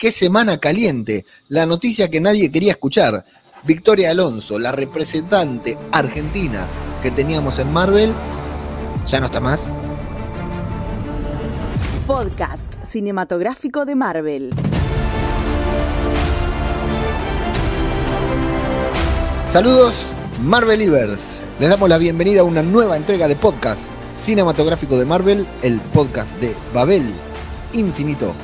qué semana caliente, la noticia que nadie quería escuchar. Victoria Alonso, la representante argentina que teníamos en Marvel, ya no está más. Podcast cinematográfico de Marvel. Saludos, Marvelivers. Les damos la bienvenida a una nueva entrega de podcast cinematográfico de Marvel, el podcast de Babel Infinito,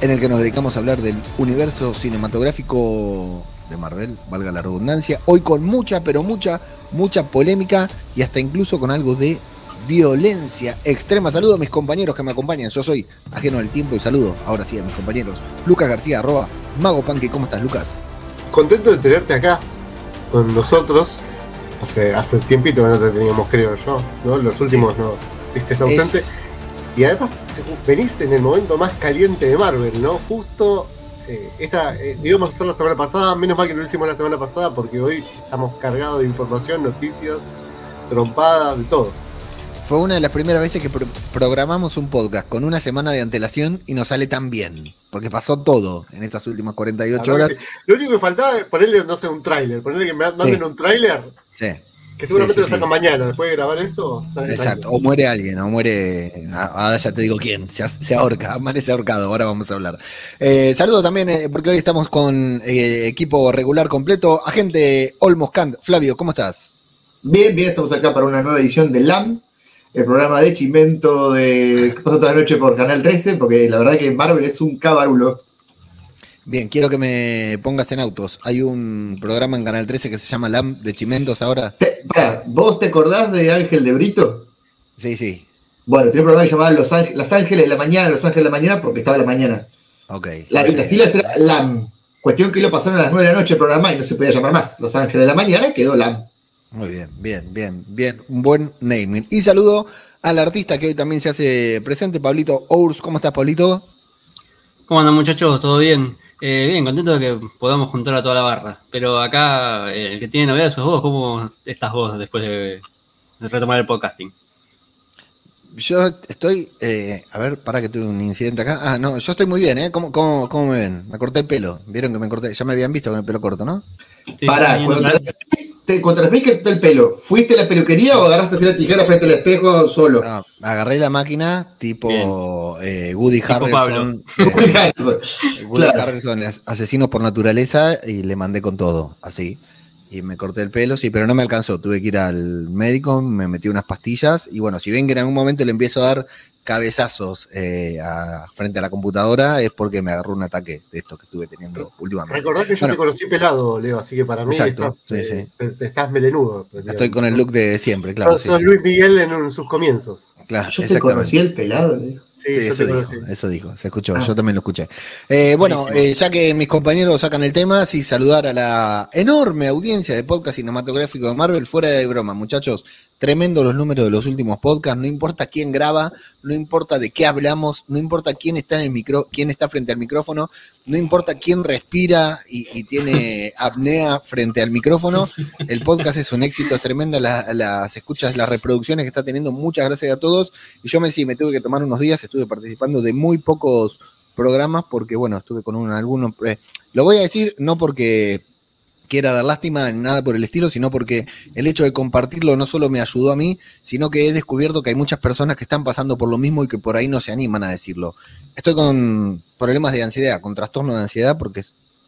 en el que nos dedicamos a hablar del universo cinematográfico de Marvel, valga la redundancia, hoy con mucha, pero mucha, mucha polémica y hasta incluso con algo de violencia extrema. Saludo a mis compañeros que me acompañan. Yo soy ajeno al tiempo y saludo ahora sí a mis compañeros. Lucas García, arroba Mago Panque. ¿Cómo estás, Lucas? Contento de tenerte acá con nosotros. Hace, hace tiempito que no te teníamos, creo yo, ¿no? Los últimos no estés ausente. Y además venís en el momento más caliente de Marvel, ¿no? Justo eh, esta eh, íbamos a hacer la semana pasada, menos mal que no lo hicimos la semana pasada porque hoy estamos cargados de información, noticias, trompadas, de todo. Fue una de las primeras veces que programamos un podcast con una semana de antelación y nos sale tan bien. Porque pasó todo en estas últimas 48 horas. lo único que faltaba es ponerle, no sé, un tráiler. Ponerle que me manden un tráiler. Sí. Que seguramente lo sacan mañana, después de grabar esto. Exacto, o muere alguien, o muere. Ahora ya te digo quién, se, ahorca, amanece ahorcado, ahora vamos a hablar. Eh, saludo también, eh, porque hoy estamos con eh, equipo regular completo. Agente Olmos Kant, Flavio, ¿cómo estás? Bien, bien, estamos acá para una nueva edición de LAM, el programa de Chimento de ¿Qué pasa toda la noche por Canal 13? Porque la verdad que Marvel es un cabarulo. Bien, quiero que me pongas en autos. Hay un programa en Canal 13 que se llama LAM de Chimentos ahora. ¿Vos te acordás de Ángel de Brito? Sí, sí. Bueno, tiene un programa que se llamaba Los, Ángeles de la Mañana, Los Ángeles de la Mañana, porque estaba la mañana. Ok. La, las siglas era LAM. Cuestión que lo pasaron a las 9 de la noche el programa y no se podía llamar más. Los Ángeles de la Mañana quedó LAM. Muy bien, bien, bien, bien. Un buen naming. Y saludo al artista que hoy también se hace presente, Pablito Ours. ¿Cómo estás, Pablito? ¿Cómo andan, muchachos? ¿Todo bien? Eh, bien, contento de que podamos juntar a toda la barra. Pero acá, eh, el que tiene novedades sos vos. ¿Cómo estás vos después de, retomar el podcasting? Yo estoy, eh, a ver, para que tuve un incidente acá. Ah, no, yo estoy muy bien, ¿eh? ¿Cómo, cómo, cómo me ven? Me corté el pelo. Vieron que me corté, ya me habían visto con el pelo corto, ¿no? Pará, cuando te, te que el pelo, ¿fuiste a la peluquería o agarraste así la tijera frente al espejo solo? No, agarré la máquina tipo eh, Woody Harrelson. Eh, Woody Harrelson. Woody Harrelson, asesino por naturaleza, y le mandé con todo, así. Y me corté el pelo, sí, pero no me alcanzó. Tuve que ir al médico, me metí unas pastillas, y bueno, si ven que en algún momento le empiezo a dar cabezazos eh, frente a la computadora es porque me agarró un ataque de esto que estuve teniendo últimamente. Recordad que yo te conocí pelado, Leo, así que para mí estás, eh, estás, melenudo. Pues, Estoy con el look de siempre, claro. Sos Luis Miguel en, sus comienzos. Claro, yo te conocí el pelado, Leo. Sí, eso, dijo, eso, dijo, se escuchó, ah. yo también lo escuché. Eh, bueno, ya que mis compañeros sacan el tema, sí, saludar a la enorme audiencia de podcast cinematográfico de Marvel, fuera de broma, muchachos, Tremendo los números de los últimos podcasts, no importa quién graba, no importa de qué hablamos, no importa quién está en el micro, quién está frente al micrófono, no importa quién respira y, tiene apnea frente al micrófono, el podcast es un éxito, es tremenda las escuchas, las reproducciones que está teniendo, muchas gracias a todos. Y yo me sí, me tuve que tomar unos días, estuve participando de muy pocos programas porque bueno, estuve con un, algunos, eh, lo voy a decir no porque quiera dar lástima ni nada por el estilo, sino porque el hecho de compartirlo no solo me ayudó a mí, sino que he descubierto que hay muchas personas que están pasando por lo mismo y que por ahí no se animan a decirlo. Estoy con problemas de ansiedad, con trastorno de ansiedad, porque,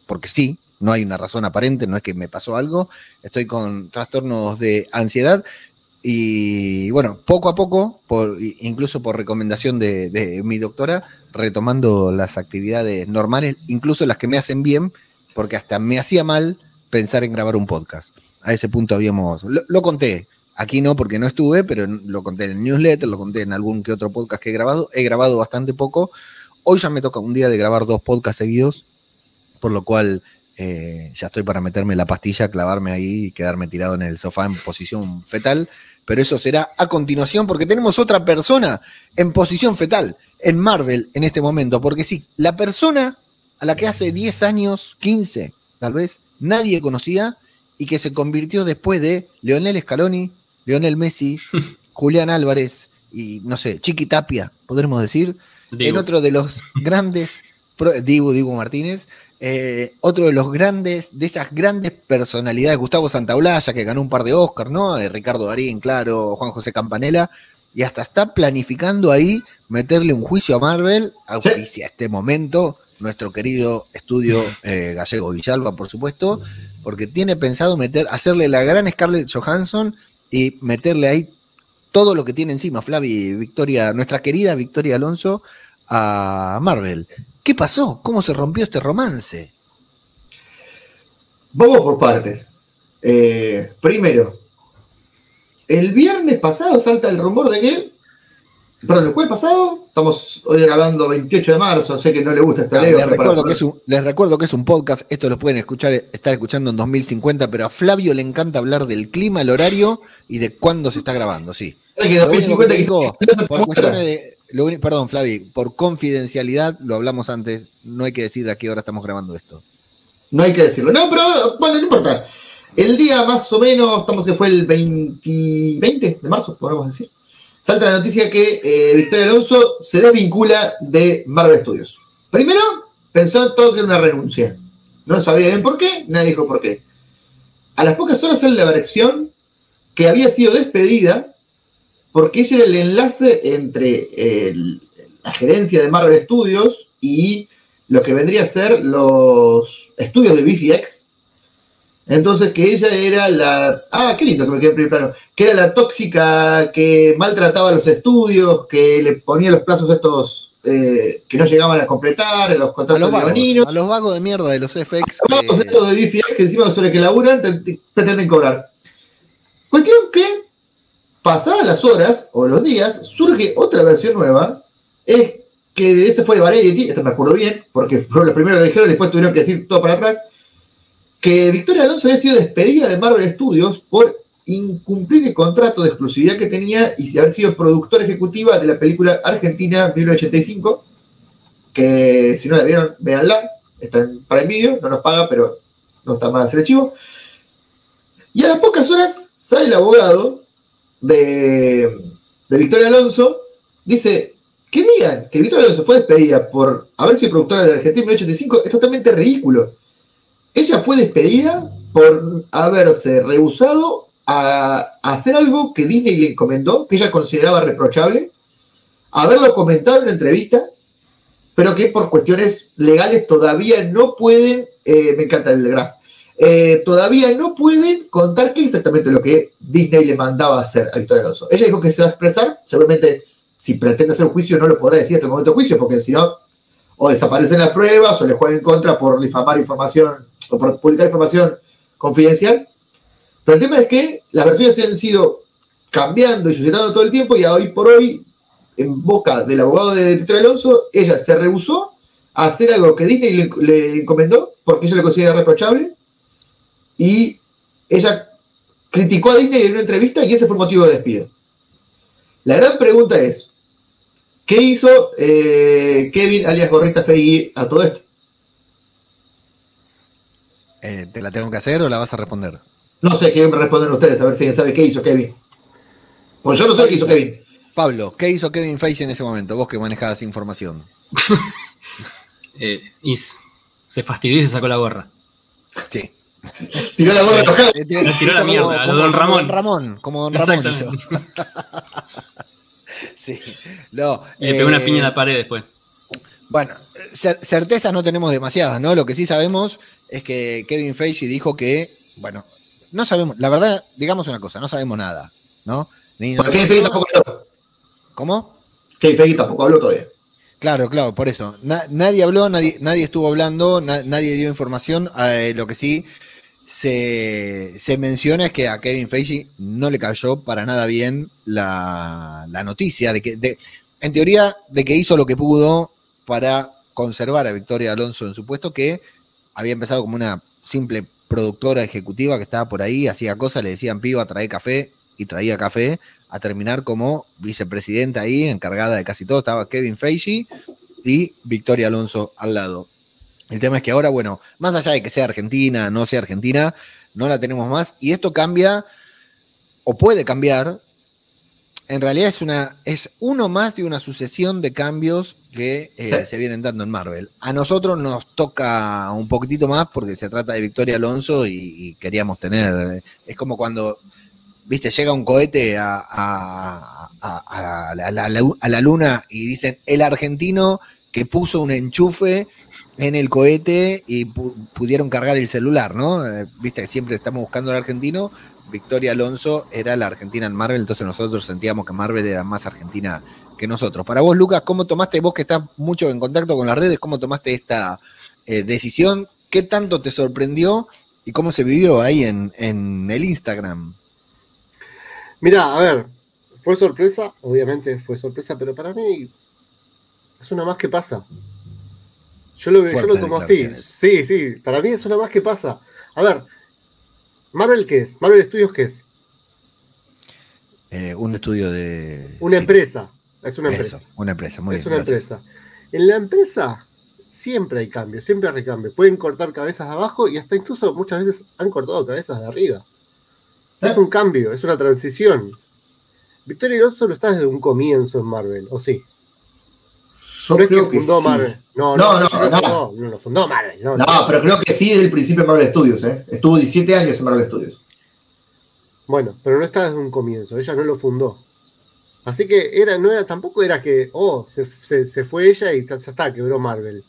porque sí, no hay una razón aparente, no es que me pasó algo, estoy con trastornos de ansiedad y bueno, poco a poco, por, incluso por recomendación de, de mi doctora, retomando las actividades normales, incluso las que me hacen bien, porque hasta me hacía mal pensar en grabar un podcast. A ese punto habíamos, lo, conté, aquí no porque no estuve, pero lo conté en el newsletter, lo conté en algún que otro podcast que he grabado, he grabado bastante poco. Hoy ya me toca un día de grabar dos podcasts seguidos, por lo cual eh, ya estoy para meterme la pastilla, clavarme ahí y quedarme tirado en el sofá en posición fetal. Pero eso será a continuación porque tenemos otra persona en posición fetal en Marvel en este momento. Porque sí, la persona a la que hace 10 años, 15 tal vez, nadie conocía y que se convirtió después de Leonel Scaloni, Leonel Messi, Julián Álvarez y no sé, Chiqui Tapia, podremos decir, en otro de los grandes Dibu, Dibu Martínez, eh, otro de los grandes, de esas grandes personalidades, Gustavo Santaolalla, que ganó un par de Oscars, ¿no? Eh, Ricardo Darín, claro, Juan José Campanella, y hasta está planificando ahí meterle un juicio a Marvel, auspicia este momento nuestro querido estudio eh, gallego Villalba, por supuesto, porque tiene pensado meter, hacerle la gran Scarlett Johansson y meterle ahí todo lo que tiene encima Flavi Victoria, nuestra querida Victoria Alonso, a Marvel. ¿Qué pasó? ¿Cómo se rompió este romance? Vamos por partes. Eh, primero, el viernes pasado salta el rumor de que, perdón, el jueves pasado, estamos hoy grabando 28 de marzo, sé que no le gusta esta ah, ley. Les recuerdo, que es un, les recuerdo que es un podcast, esto lo pueden escuchar, estar escuchando en 2050, pero a Flavio le encanta hablar del clima, el horario y de cuándo se está grabando, sí. Que 2050 perdón, Flavi, por confidencialidad, lo hablamos antes, no hay que decir a qué hora estamos grabando esto. No hay que decirlo. No, pero bueno, no importa. El día más o menos, estamos que fue el 20, 20 de marzo, podemos decir. Salta la noticia que eh, Victoria Alonso se desvincula de Marvel Studios. Primero, pensó todo que era una renuncia. No sabía bien por qué, nadie dijo por qué. A las pocas horas sale la versión que había sido despedida porque ese era el enlace entre la gerencia de Marvel Studios y lo que vendría a ser los estudios de BFX. Entonces, que ella era la. Ah, qué lindo que me quedé en primer plano. Que era la tóxica que maltrataba los estudios, que le ponía los plazos estos eh, que no llegaban a completar, los contratos a los A los vagos de mierda de los FX. A los vagos de estos de BFX que encima sobre que laburan pretenden cobrar. Cuestión que pasadas las horas o los días, surge otra versión nueva, es que ese fue de Variety, esto me acuerdo bien, porque los primeros que dijeron, después tuvieron que decir todo para atrás, que Victoria Alonso había sido despedida de Marvel Studios por incumplir el contrato de exclusividad que tenía y haber sido productora ejecutiva de la película Argentina 1985, que si no la vieron, véanla, está en Prime Video, no nos paga, pero no está más el archivo. Y a las pocas horas sale el abogado de, Victoria Alonso, dice, que digan que Victoria Alonso fue despedida por haber sido productora de Argentina en 1985 es totalmente ridículo. Ella fue despedida por haberse rehusado a, hacer algo que Disney le encomendó, que ella consideraba reprochable, haberlo comentado en una entrevista, pero que por cuestiones legales todavía no pueden, eh, me encanta el graf, eh, todavía no pueden contar qué exactamente lo que Disney le mandaba hacer a Victoria Alonso. Ella dijo que se va a expresar, seguramente si pretende hacer un juicio no lo podrá decir hasta el momento de juicio, porque si no, o desaparecen las pruebas o le juegan en contra por difamar información o por publicar información confidencial. Pero el tema es que las versiones se han sido cambiando y suscitando todo el tiempo y hoy por hoy, en boca del abogado de Victoria Alonso, ella se rehusó a hacer algo que Disney le, le encomendó porque ella lo considera reprochable y ella criticó a Disney en una entrevista y ese fue el motivo de despido. La gran pregunta es, ¿qué hizo eh, Kevin alias Gorrita Feigui a todo esto? Eh, ¿Te la tengo que hacer o la vas a responder? No sé, qué me responden ustedes, a ver si alguien sabe qué hizo Kevin. Pues yo no sé qué hizo Kevin. Pablo, ¿qué hizo Kevin Feige en ese momento? Vos que manejabas información. eh, se fastidió y se sacó la gorra. Sí. Tiró la gorra enojada. Tiró la mierda, a Don Ramón. Ramón, como Don Ramón hizo. sí, no. Le pegó una piña en la pared después. Bueno, certezas no tenemos demasiadas, ¿no? Lo que sí sabemos es que Kevin Feige dijo que, bueno, no sabemos, la verdad, digamos una cosa, no sabemos nada, ¿no? Ni Kevin Feige tampoco habló. ¿Cómo? Kevin Feige tampoco habló todavía. Claro, claro, por eso. nadie habló, nadie, nadie estuvo hablando, nadie dio información. Eh, lo que sí se, menciona es que a Kevin Feige no le cayó para nada bien la, noticia de que, en teoría, de que hizo lo que pudo para conservar a Victoria Alonso en su puesto, que había empezado como una simple productora ejecutiva que estaba por ahí, hacía cosas, le decían piba, trae café y traía café, a terminar como vicepresidenta ahí, encargada de casi todo, estaba Kevin Feige y Victoria Alonso al lado. El tema es que ahora, bueno, más allá de que sea Argentina, no sea Argentina, no la tenemos más. Y esto cambia, o puede cambiar, en realidad es una es uno más de una sucesión de cambios que eh, Sí. se vienen dando en Marvel. A nosotros nos toca un poquitito más porque se trata de Victoria Alonso y, y queríamos tener. Es como cuando, viste, llega un cohete a, a- a- a la, a la- a la luna y dicen el argentino que puso un enchufe en el cohete y pu- pudieron cargar el celular, ¿no? Eh, Viste que siempre estamos buscando al argentino. Victoria Alonso era la Argentina en Marvel, entonces nosotros sentíamos que Marvel era más Argentina que nosotros. Para vos, Lucas, ¿cómo tomaste, vos que estás mucho en contacto con las redes, cómo tomaste esta eh, decisión? ¿Qué tanto te sorprendió y cómo se vivió ahí en, en el Instagram? Mira, a ver, fue sorpresa, obviamente fue sorpresa, pero para mí es una más que pasa. Yo lo, yo lo tomo así. Sí, sí, para mí es una más que pasa. A ver, Marvel qué es? Marvel Studios qué es? Eh, un estudio de... Una sí, empresa. Es una empresa. Eso, una empresa, muy es bien. una gracias. empresa. En la empresa siempre hay cambios, siempre hay recambio. Pueden cortar cabezas de abajo y hasta incluso muchas veces han cortado cabezas de arriba. Es ¿Eh? un cambio, es una transición. Victoria Alonso no está desde un comienzo en Marvel, ¿o sí? Yo no es creo que que, fundó sí. Marvel. No, No, no, no, no, no. fundó, no, no fundó Marvel. No, No, pero creo que sí desde el principio en Marvel Studios, ¿eh? Estuvo 17 años en Marvel Studios. Bueno, pero no está desde un comienzo, ella no lo fundó. Así que era, no era, tampoco era que, oh, se, se- se fue ella y ya está, quebró Marvel.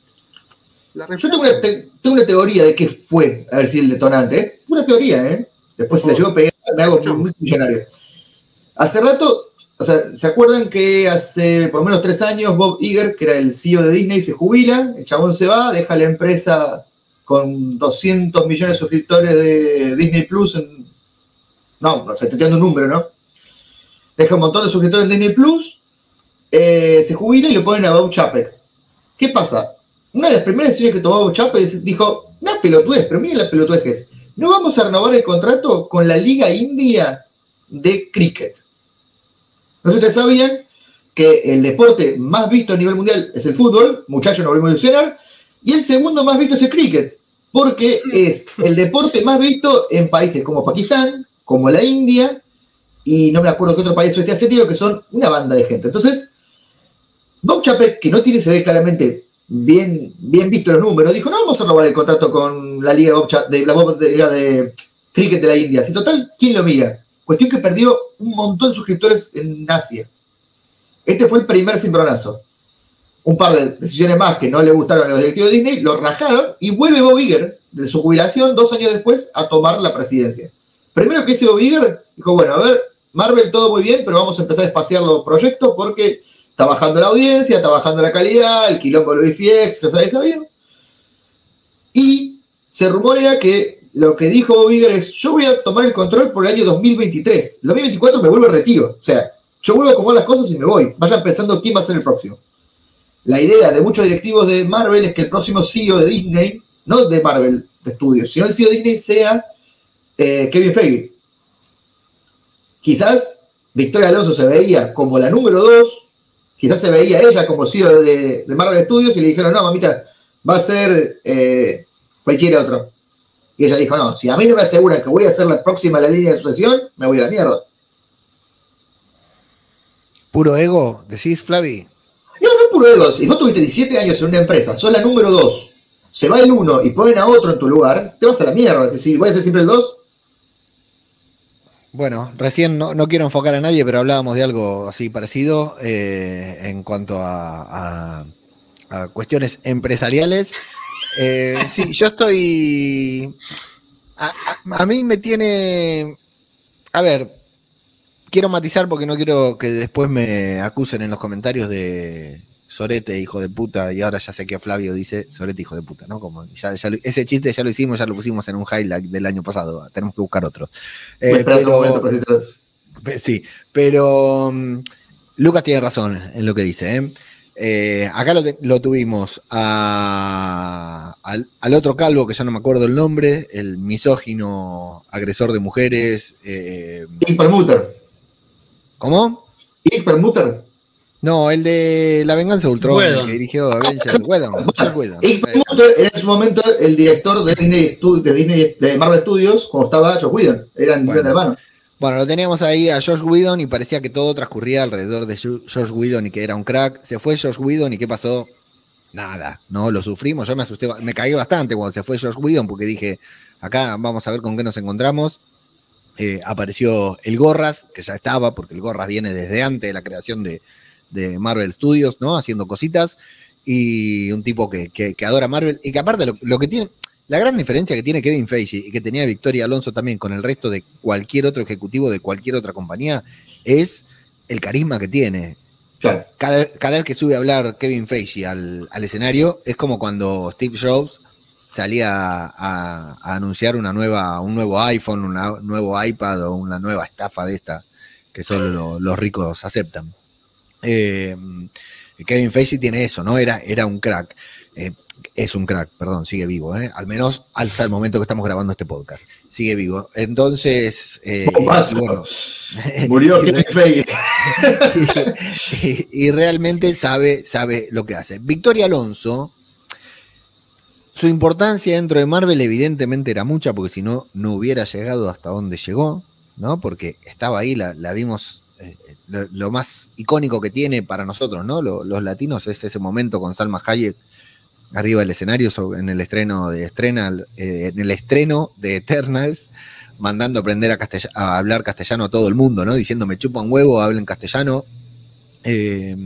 La Yo tengo una, te- tengo una teoría de qué fue, a ver si el detonante, ¿eh? Una teoría, ¿eh? Después si la Oh. llevo a pegar, me hago muy millonario. Hace rato, o sea, ¿se acuerdan que hace por lo menos tres años Bob Iger, que era el CEO de Disney, se jubila? El chabón se va, deja la empresa con 200 millones de suscriptores de Disney Plus. En, no, no sé, estoy tirando un número, ¿no? Deja un montón de suscriptores en Disney Plus, eh, se jubila y lo ponen a Bob Chapek. ¿Qué pasa? Una de las primeras decisiones que tomó Bob Chapek dijo, una pelotudez, pero miren la pelotudez que es. No vamos a renovar el contrato con la Liga India de Cricket. No sé si ustedes sabían que el deporte más visto a nivel mundial es el fútbol, muchachos, no volvemos a ilusionar, y el segundo más visto es el cricket, porque es el deporte más visto en países como Pakistán, como la India, y no me acuerdo qué otro país oeste asiático, que son una banda de gente. Entonces, Bob Chapek, que no tiene, se ve claramente bien, bien visto los números, dijo, no vamos a renovar el contrato con la Liga de, la Liga de Cricket de la India. Si total, ¿quién lo mira? Cuestión que perdió un montón de suscriptores en Asia. Este fue el primer cimbronazo. Un par de decisiones más que no le gustaron a los directivos de Disney, lo rajaron y vuelve Bob Iger de su jubilación dos años después a tomar la presidencia. Primero que hizo Bob Iger, dijo, bueno, a ver, Marvel todo muy bien, pero vamos a empezar a espaciar los proyectos porque está bajando la audiencia, está bajando la calidad, el quilombo de VFX, ya sabéis, sabían. Y se rumorea que lo que dijo Bob es, yo voy a tomar el control por el año 2023. El 2024 me vuelvo a retiro. O sea, yo vuelvo a acomodar las cosas y me voy. Vayan pensando quién va a ser el próximo. La idea de muchos directivos de Marvel es que el próximo CEO de Disney, no de Marvel de Studios, sino el CEO de Disney sea eh, Kevin Feige. Quizás Victoria Alonso se veía como la número dos, quizás se veía ella como CEO de, de Marvel Studios y le dijeron, no, mamita, va a ser eh, cualquier otro. Y ella dijo, no, si a mí no me aseguran que voy a ser la próxima en la línea de sucesión, me voy a la mierda. Puro ego, decís, Flavi. No, no es puro ego. Si vos tuviste 17 años en una empresa, sos la número 2, se va el 1 y ponen a otro en tu lugar, te vas a la mierda. Si, si voy a ser siempre el 2, Bueno, recién no, no quiero enfocar a nadie, pero hablábamos de algo así parecido eh, en cuanto a, cuestiones empresariales. Eh, sí, yo estoy. A mí me tiene. A ver, quiero matizar porque no quiero que después me acusen en los comentarios de Sorete, hijo de puta, y ahora ya sé que Flavio dice Sorete, hijo de puta, ¿no? Como ya, ese chiste ya lo hicimos, ya lo pusimos en un highlight del año pasado, tenemos que buscar otro. Eh, pero- momento para decirte dos. Pe- Sí, pero mm, Lucas tiene razón en lo que dice. ¿eh? Eh, acá lo, tuvimos a- al, al otro calvo, que ya no me acuerdo el nombre, el misógino agresor de mujeres. eh, Permuter. ¿Cómo? Permuter. No, el de La Venganza de Ultron, el que dirigió Avengers. Permuter era en su momento el director de Disney, de Disney de Marvel Studios cuando estaba Josh Whedon. Eran Bueno. de hermano. Bueno, lo teníamos ahí a Josh Whedon y parecía que todo transcurría alrededor de Josh Whedon y que era un crack. Se fue Josh Whedon y ¿qué pasó? Nada, no, lo sufrimos. Yo me asusté, me caí bastante cuando se fue Josh Whedon porque dije, acá vamos a ver con qué nos encontramos. Eh, apareció el Gorras, que ya estaba, porque el Gorras viene desde antes de la creación de, Marvel Studios, ¿no? Haciendo cositas. Y un tipo que, adora Marvel y que aparte lo que tiene, la gran diferencia que tiene Kevin Feige y que tenía Victoria Alonso también con el resto de cualquier otro ejecutivo de cualquier otra compañía es el carisma que tiene. Cada, vez que sube a hablar Kevin Feige al, escenario es como cuando Steve Jobs salía a, anunciar una nueva, un nuevo iPhone, un nuevo iPad o una nueva estafa de esta que solo los ricos aceptan. Eh, Kevin Feige tiene eso, ¿no? Era, era un crack. Eh, es un crack, perdón, sigue vivo, ¿eh? al menos hasta el momento que estamos grabando este podcast. Sigue vivo. Entonces, eh, murió y, y, realmente sabe, sabe lo que hace. Victoria Alonso, su importancia dentro de Marvel evidentemente era mucha, porque si no, no hubiera llegado hasta donde llegó, ¿no? Porque estaba ahí, la, vimos. Eh, lo, más icónico que tiene para nosotros, ¿no? los latinos es ese momento con Salma Hayek arriba del escenario en el estreno de estrena, eh, en el estreno de Eternals, mandando aprender a, hablar castellano a todo el mundo, ¿no? Diciendo me chupa un huevo, hablen castellano. Eh,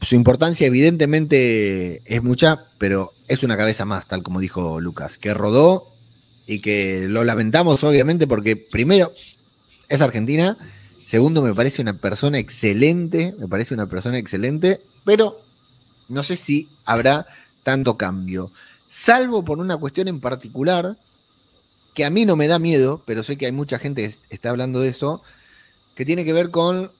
su importancia evidentemente es mucha, pero es una cabeza más, tal como dijo Lucas, que rodó y que lo lamentamos obviamente porque primero es argentina, segundo me parece una persona excelente, me parece una persona excelente, pero no sé si habrá tanto cambio, salvo por una cuestión en particular que a mí no me da miedo, pero sé que hay mucha gente que está hablando de eso, que tiene que ver con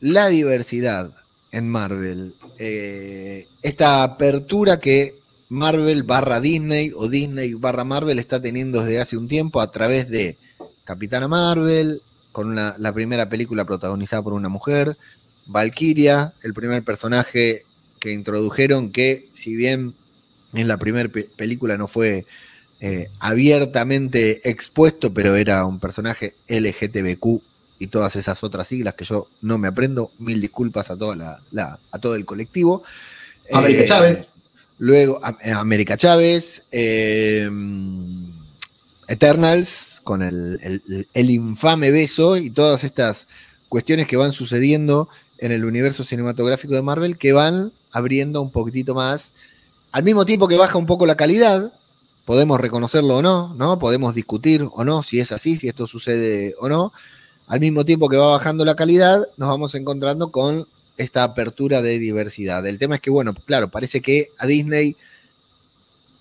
la diversidad en Marvel. Eh, esta apertura que Marvel barra Disney o Disney barra Marvel está teniendo desde hace un tiempo a través de Capitana Marvel, con la primera película protagonizada por una mujer, Valkyria, el primer personaje que introdujeron que, si bien en la primera película no fue eh, abiertamente expuesto, pero era un personaje LGTBQ y todas esas otras siglas que yo no me aprendo, mil disculpas a, toda la, a todo el colectivo. América eh, Chávez. Luego, eh, América Chávez, Eternals, con el, infame beso y todas estas cuestiones que van sucediendo en el universo cinematográfico de Marvel que van abriendo un poquitito más. Al mismo tiempo que baja un poco la calidad, podemos reconocerlo o no, ¿no? Podemos discutir o no si es así, si esto sucede o no. Al mismo tiempo que va bajando la calidad, nos vamos encontrando con esta apertura de diversidad. El tema es que, bueno, claro, parece que a Disney,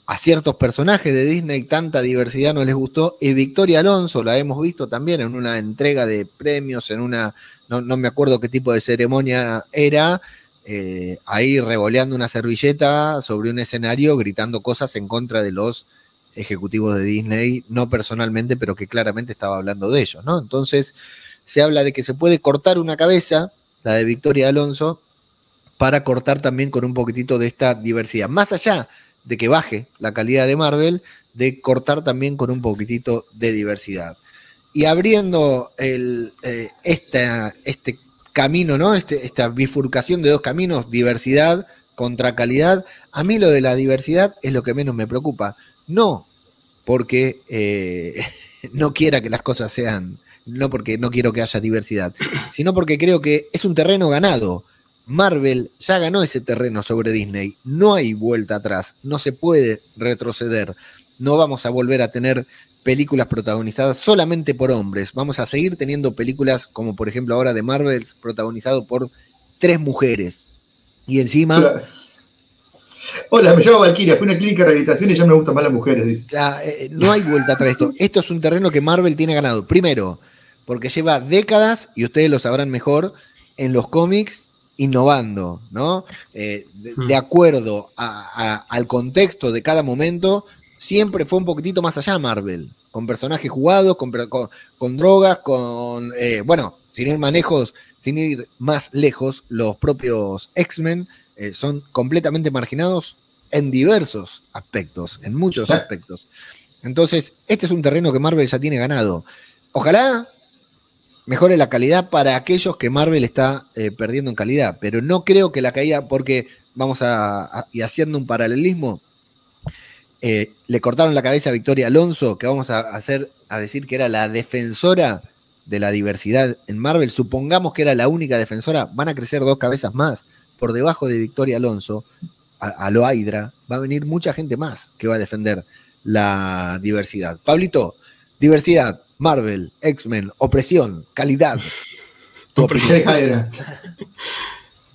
a ciertos personajes de Disney, tanta diversidad no les gustó. Y Victoria Alonso la hemos visto también en una entrega de premios, en una, no, no me acuerdo qué tipo de ceremonia era, eh, ahí revoleando una servilleta sobre un escenario, gritando cosas en contra de los ejecutivos de Disney, no personalmente, pero que claramente estaba hablando de ellos, ¿no? Entonces, se habla de que se puede cortar una cabeza, la de Victoria Alonso, para cortar también con un poquitito de esta diversidad. Más allá de que baje la calidad de Marvel, de cortar también con un poquitito de diversidad. Y abriendo el, eh, este camino, ¿no? Este, esta bifurcación de dos caminos, diversidad contra calidad. A mí lo de la diversidad es lo que menos me preocupa. No porque eh, no quiera que las cosas sean, no porque no quiero que haya diversidad, sino porque creo que es un terreno ganado. Marvel ya ganó ese terreno sobre Disney. No hay vuelta atrás, no se puede retroceder. No vamos a volver a tener películas protagonizadas solamente por hombres. Vamos a seguir teniendo películas como por ejemplo ahora de Marvel protagonizado por tres mujeres. Y encima... Hola, me llamo Valkyria, fui a una clínica de rehabilitación y ya me gustan más las mujeres. Eh, no hay vuelta atrás esto. Esto es un terreno que Marvel tiene ganado. Primero, porque lleva décadas, y ustedes lo sabrán mejor, en los cómics innovando, ¿no? Eh, de, hmm. acuerdo al contexto de cada momento, siempre fue un poquitito más allá Marvel, con personajes jugados, con, con, drogas, con, eh, bueno, sin ir manejos, sin ir más lejos, los propios X-Men eh, son completamente marginados en diversos aspectos, en muchos aspectos. Entonces, este es un terreno que Marvel ya tiene ganado. Ojalá mejore la calidad para aquellos que Marvel está eh, perdiendo en calidad. Pero no creo que la caída, porque vamos a, y haciendo un paralelismo, eh, le cortaron la cabeza a Victoria Alonso, que vamos a hacer a decir que era la defensora de la diversidad en Marvel. Supongamos que era la única defensora, van a crecer dos cabezas más. Por debajo de Victoria Alonso, a, a lo va a venir mucha gente más que va a defender la diversidad. Pablito, diversidad, Marvel, X-Men, opresión, calidad. Tu. Michelle Hydra.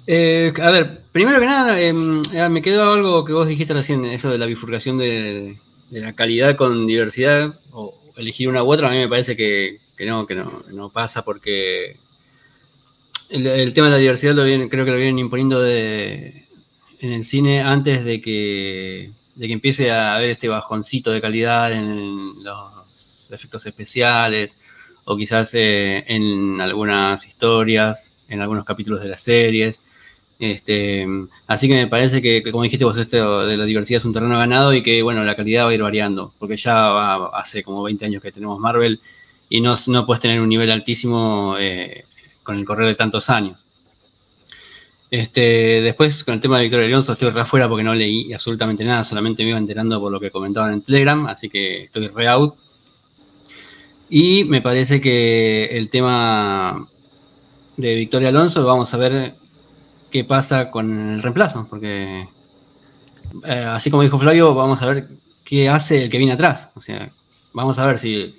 Eh, a ver, primero que nada, em, eh, me quedó algo que vos dijiste recién, eso de la bifurcación de, de la calidad con diversidad, o elegir una u otra, a mí me parece que, que no, que no, no pasa porque el, el tema de la diversidad lo vienen, creo que lo vienen imponiendo de, en el cine antes de que, de que empiece a haber este bajoncito de calidad en los efectos especiales o quizás eh, en algunas historias, en algunos capítulos de las series. Este, así que me parece que, como dijiste vos, esto de la diversidad es un terreno ganado y que, bueno, la calidad va a ir variando, porque ya va- hace como 20 años que tenemos Marvel y no, no puedes tener un nivel altísimo eh, con el correr de tantos años. Este, después, con el tema de Victoria Alonso, estoy re afuera porque no leí absolutamente nada, solamente me iba enterando por lo que comentaban en Telegram, así que estoy re out. Y me parece que el tema de Victoria Alonso, vamos a ver qué pasa con el reemplazo, porque eh, así como dijo Flavio, vamos a ver qué hace el que viene atrás. O sea, vamos a ver si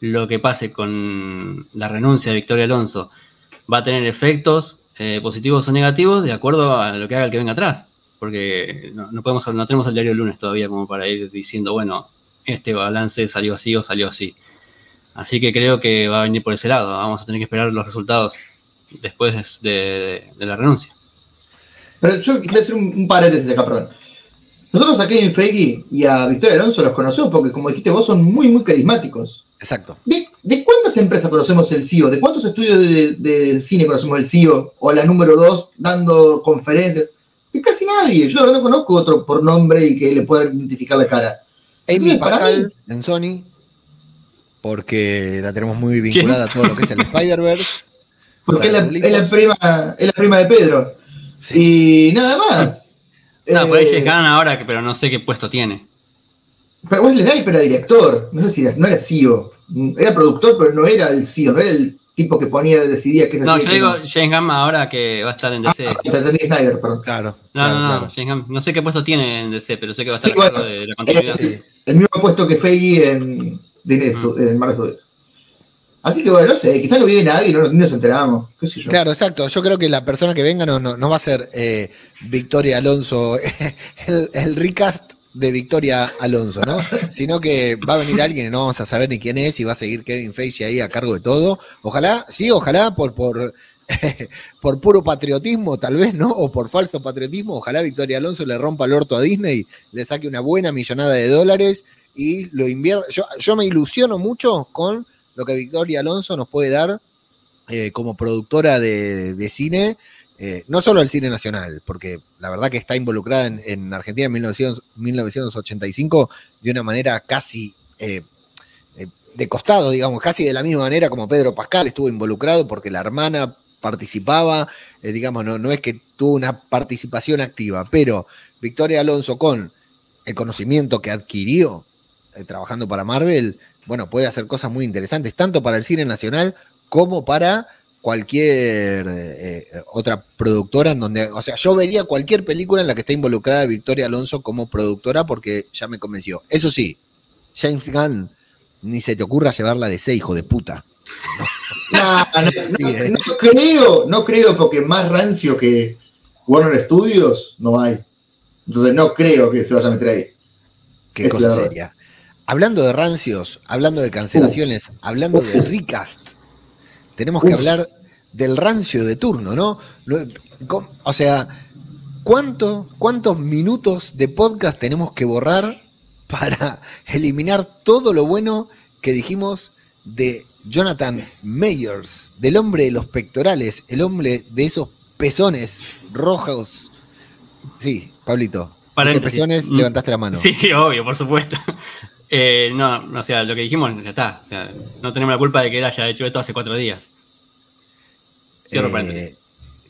lo que pase con la renuncia de Victoria Alonso va a tener efectos eh, positivos o negativos de acuerdo a lo que haga el que venga atrás. Porque no, no podemos, no tenemos el diario lunes todavía como para ir diciendo, bueno, este balance salió así o salió así. Así que creo que va a venir por ese lado. Vamos a tener que esperar los resultados después de, de la renuncia. Pero yo quiero hacer un, un paréntesis acá, perdón. Nosotros a Kevin Feige y a Victoria Alonso los conocemos porque, como dijiste vos, son muy, muy carismáticos. Exacto. ¿De, de cuántas empresas conocemos el CEO? ¿De cuántos estudios de, de cine conocemos el CEO? O la número dos dando conferencias. De casi nadie. Yo la verdad no conozco otro por nombre y que le pueda identificar la cara. Amy Entonces, para en Sony, porque la tenemos muy vinculada a todo lo que es el Spider-Verse. Porque es la, es prima, es la prima de Pedro. Y nada más. No, por ahí Eh, James Gunn ahora, que- pero no sé qué puesto tiene. Pero Wesley Snipes era director, no sé si era, no era CEO. Era productor, pero no era el CEO, no era el tipo que ponía, decidía qué se No, yo digo no. James Gunn ahora que va a estar en Ah, DC. te entendí Snyder, perdón. Claro. No, claro, no, no, claro. James Gunn. No sé qué puesto tiene en DC, pero sé que va a estar Sí, bueno, de la continuidad. Es el mismo puesto que Feige en, de- Mm. en Marvel Studios. Así que bueno, no sé, quizás no viene nadie y no, nos enteramos. ¿Qué sé yo? Claro, exacto. Yo creo que la persona que venga no, no, no va a ser eh, Victoria Alonso, el, el recast de Victoria Alonso, ¿no? Sino que va a venir alguien y no vamos a saber ni quién es y va a seguir Kevin Feige ahí a cargo de todo. Ojalá, sí, ojalá por, por, por puro patriotismo, tal vez, ¿no? O por falso patriotismo, ojalá Victoria Alonso le rompa el orto a Disney, le saque una buena millonada de dólares y lo invierta. Yo, me ilusiono mucho con lo que Victoria Alonso nos puede dar eh, como productora de, cine, eh, no solo el cine nacional, porque la verdad que está involucrada en, en Argentina en 1900 1985 de una manera casi eh, de costado, digamos, casi de la misma manera como Pedro Pascal estuvo involucrado porque la hermana participaba, digamos, no, no es que tuvo una participación activa, pero Victoria Alonso con el conocimiento que adquirió trabajando para Marvel, bueno, puede hacer cosas muy interesantes, tanto para el cine nacional como para cualquier eh, eh, otra productora en donde, o sea, yo vería cualquier película en la que esté involucrada Victoria Alonso como productora porque ya me convenció. Eso sí, James Gunn, ni se te ocurra llevarla de ese hijo de puta. No, no, Sí, no, eh. no creo, no creo porque más rancio que Warner Studios no hay. Entonces no creo que se vaya a meter ahí. Qué Es cosa seria. Hablando de rancios, hablando de cancelaciones, hablando de recast, tenemos que hablar del rancio de turno, ¿no? O sea, ¿cuánto, ¿cuántos minutos de podcast tenemos que borrar para eliminar todo lo bueno que dijimos de Jonathan Mayers, del hombre de los pectorales, el hombre de esos pezones rojos? Sí, Pablito. Paréntesis. pezones, Mm. levantaste la mano. Sí, sí, obvio, por supuesto. Eh, no, o sea, lo que dijimos, ya está. O sea, no tenemos la culpa de que él haya hecho esto hace cuatro días. Cierro Eh, paréntesis.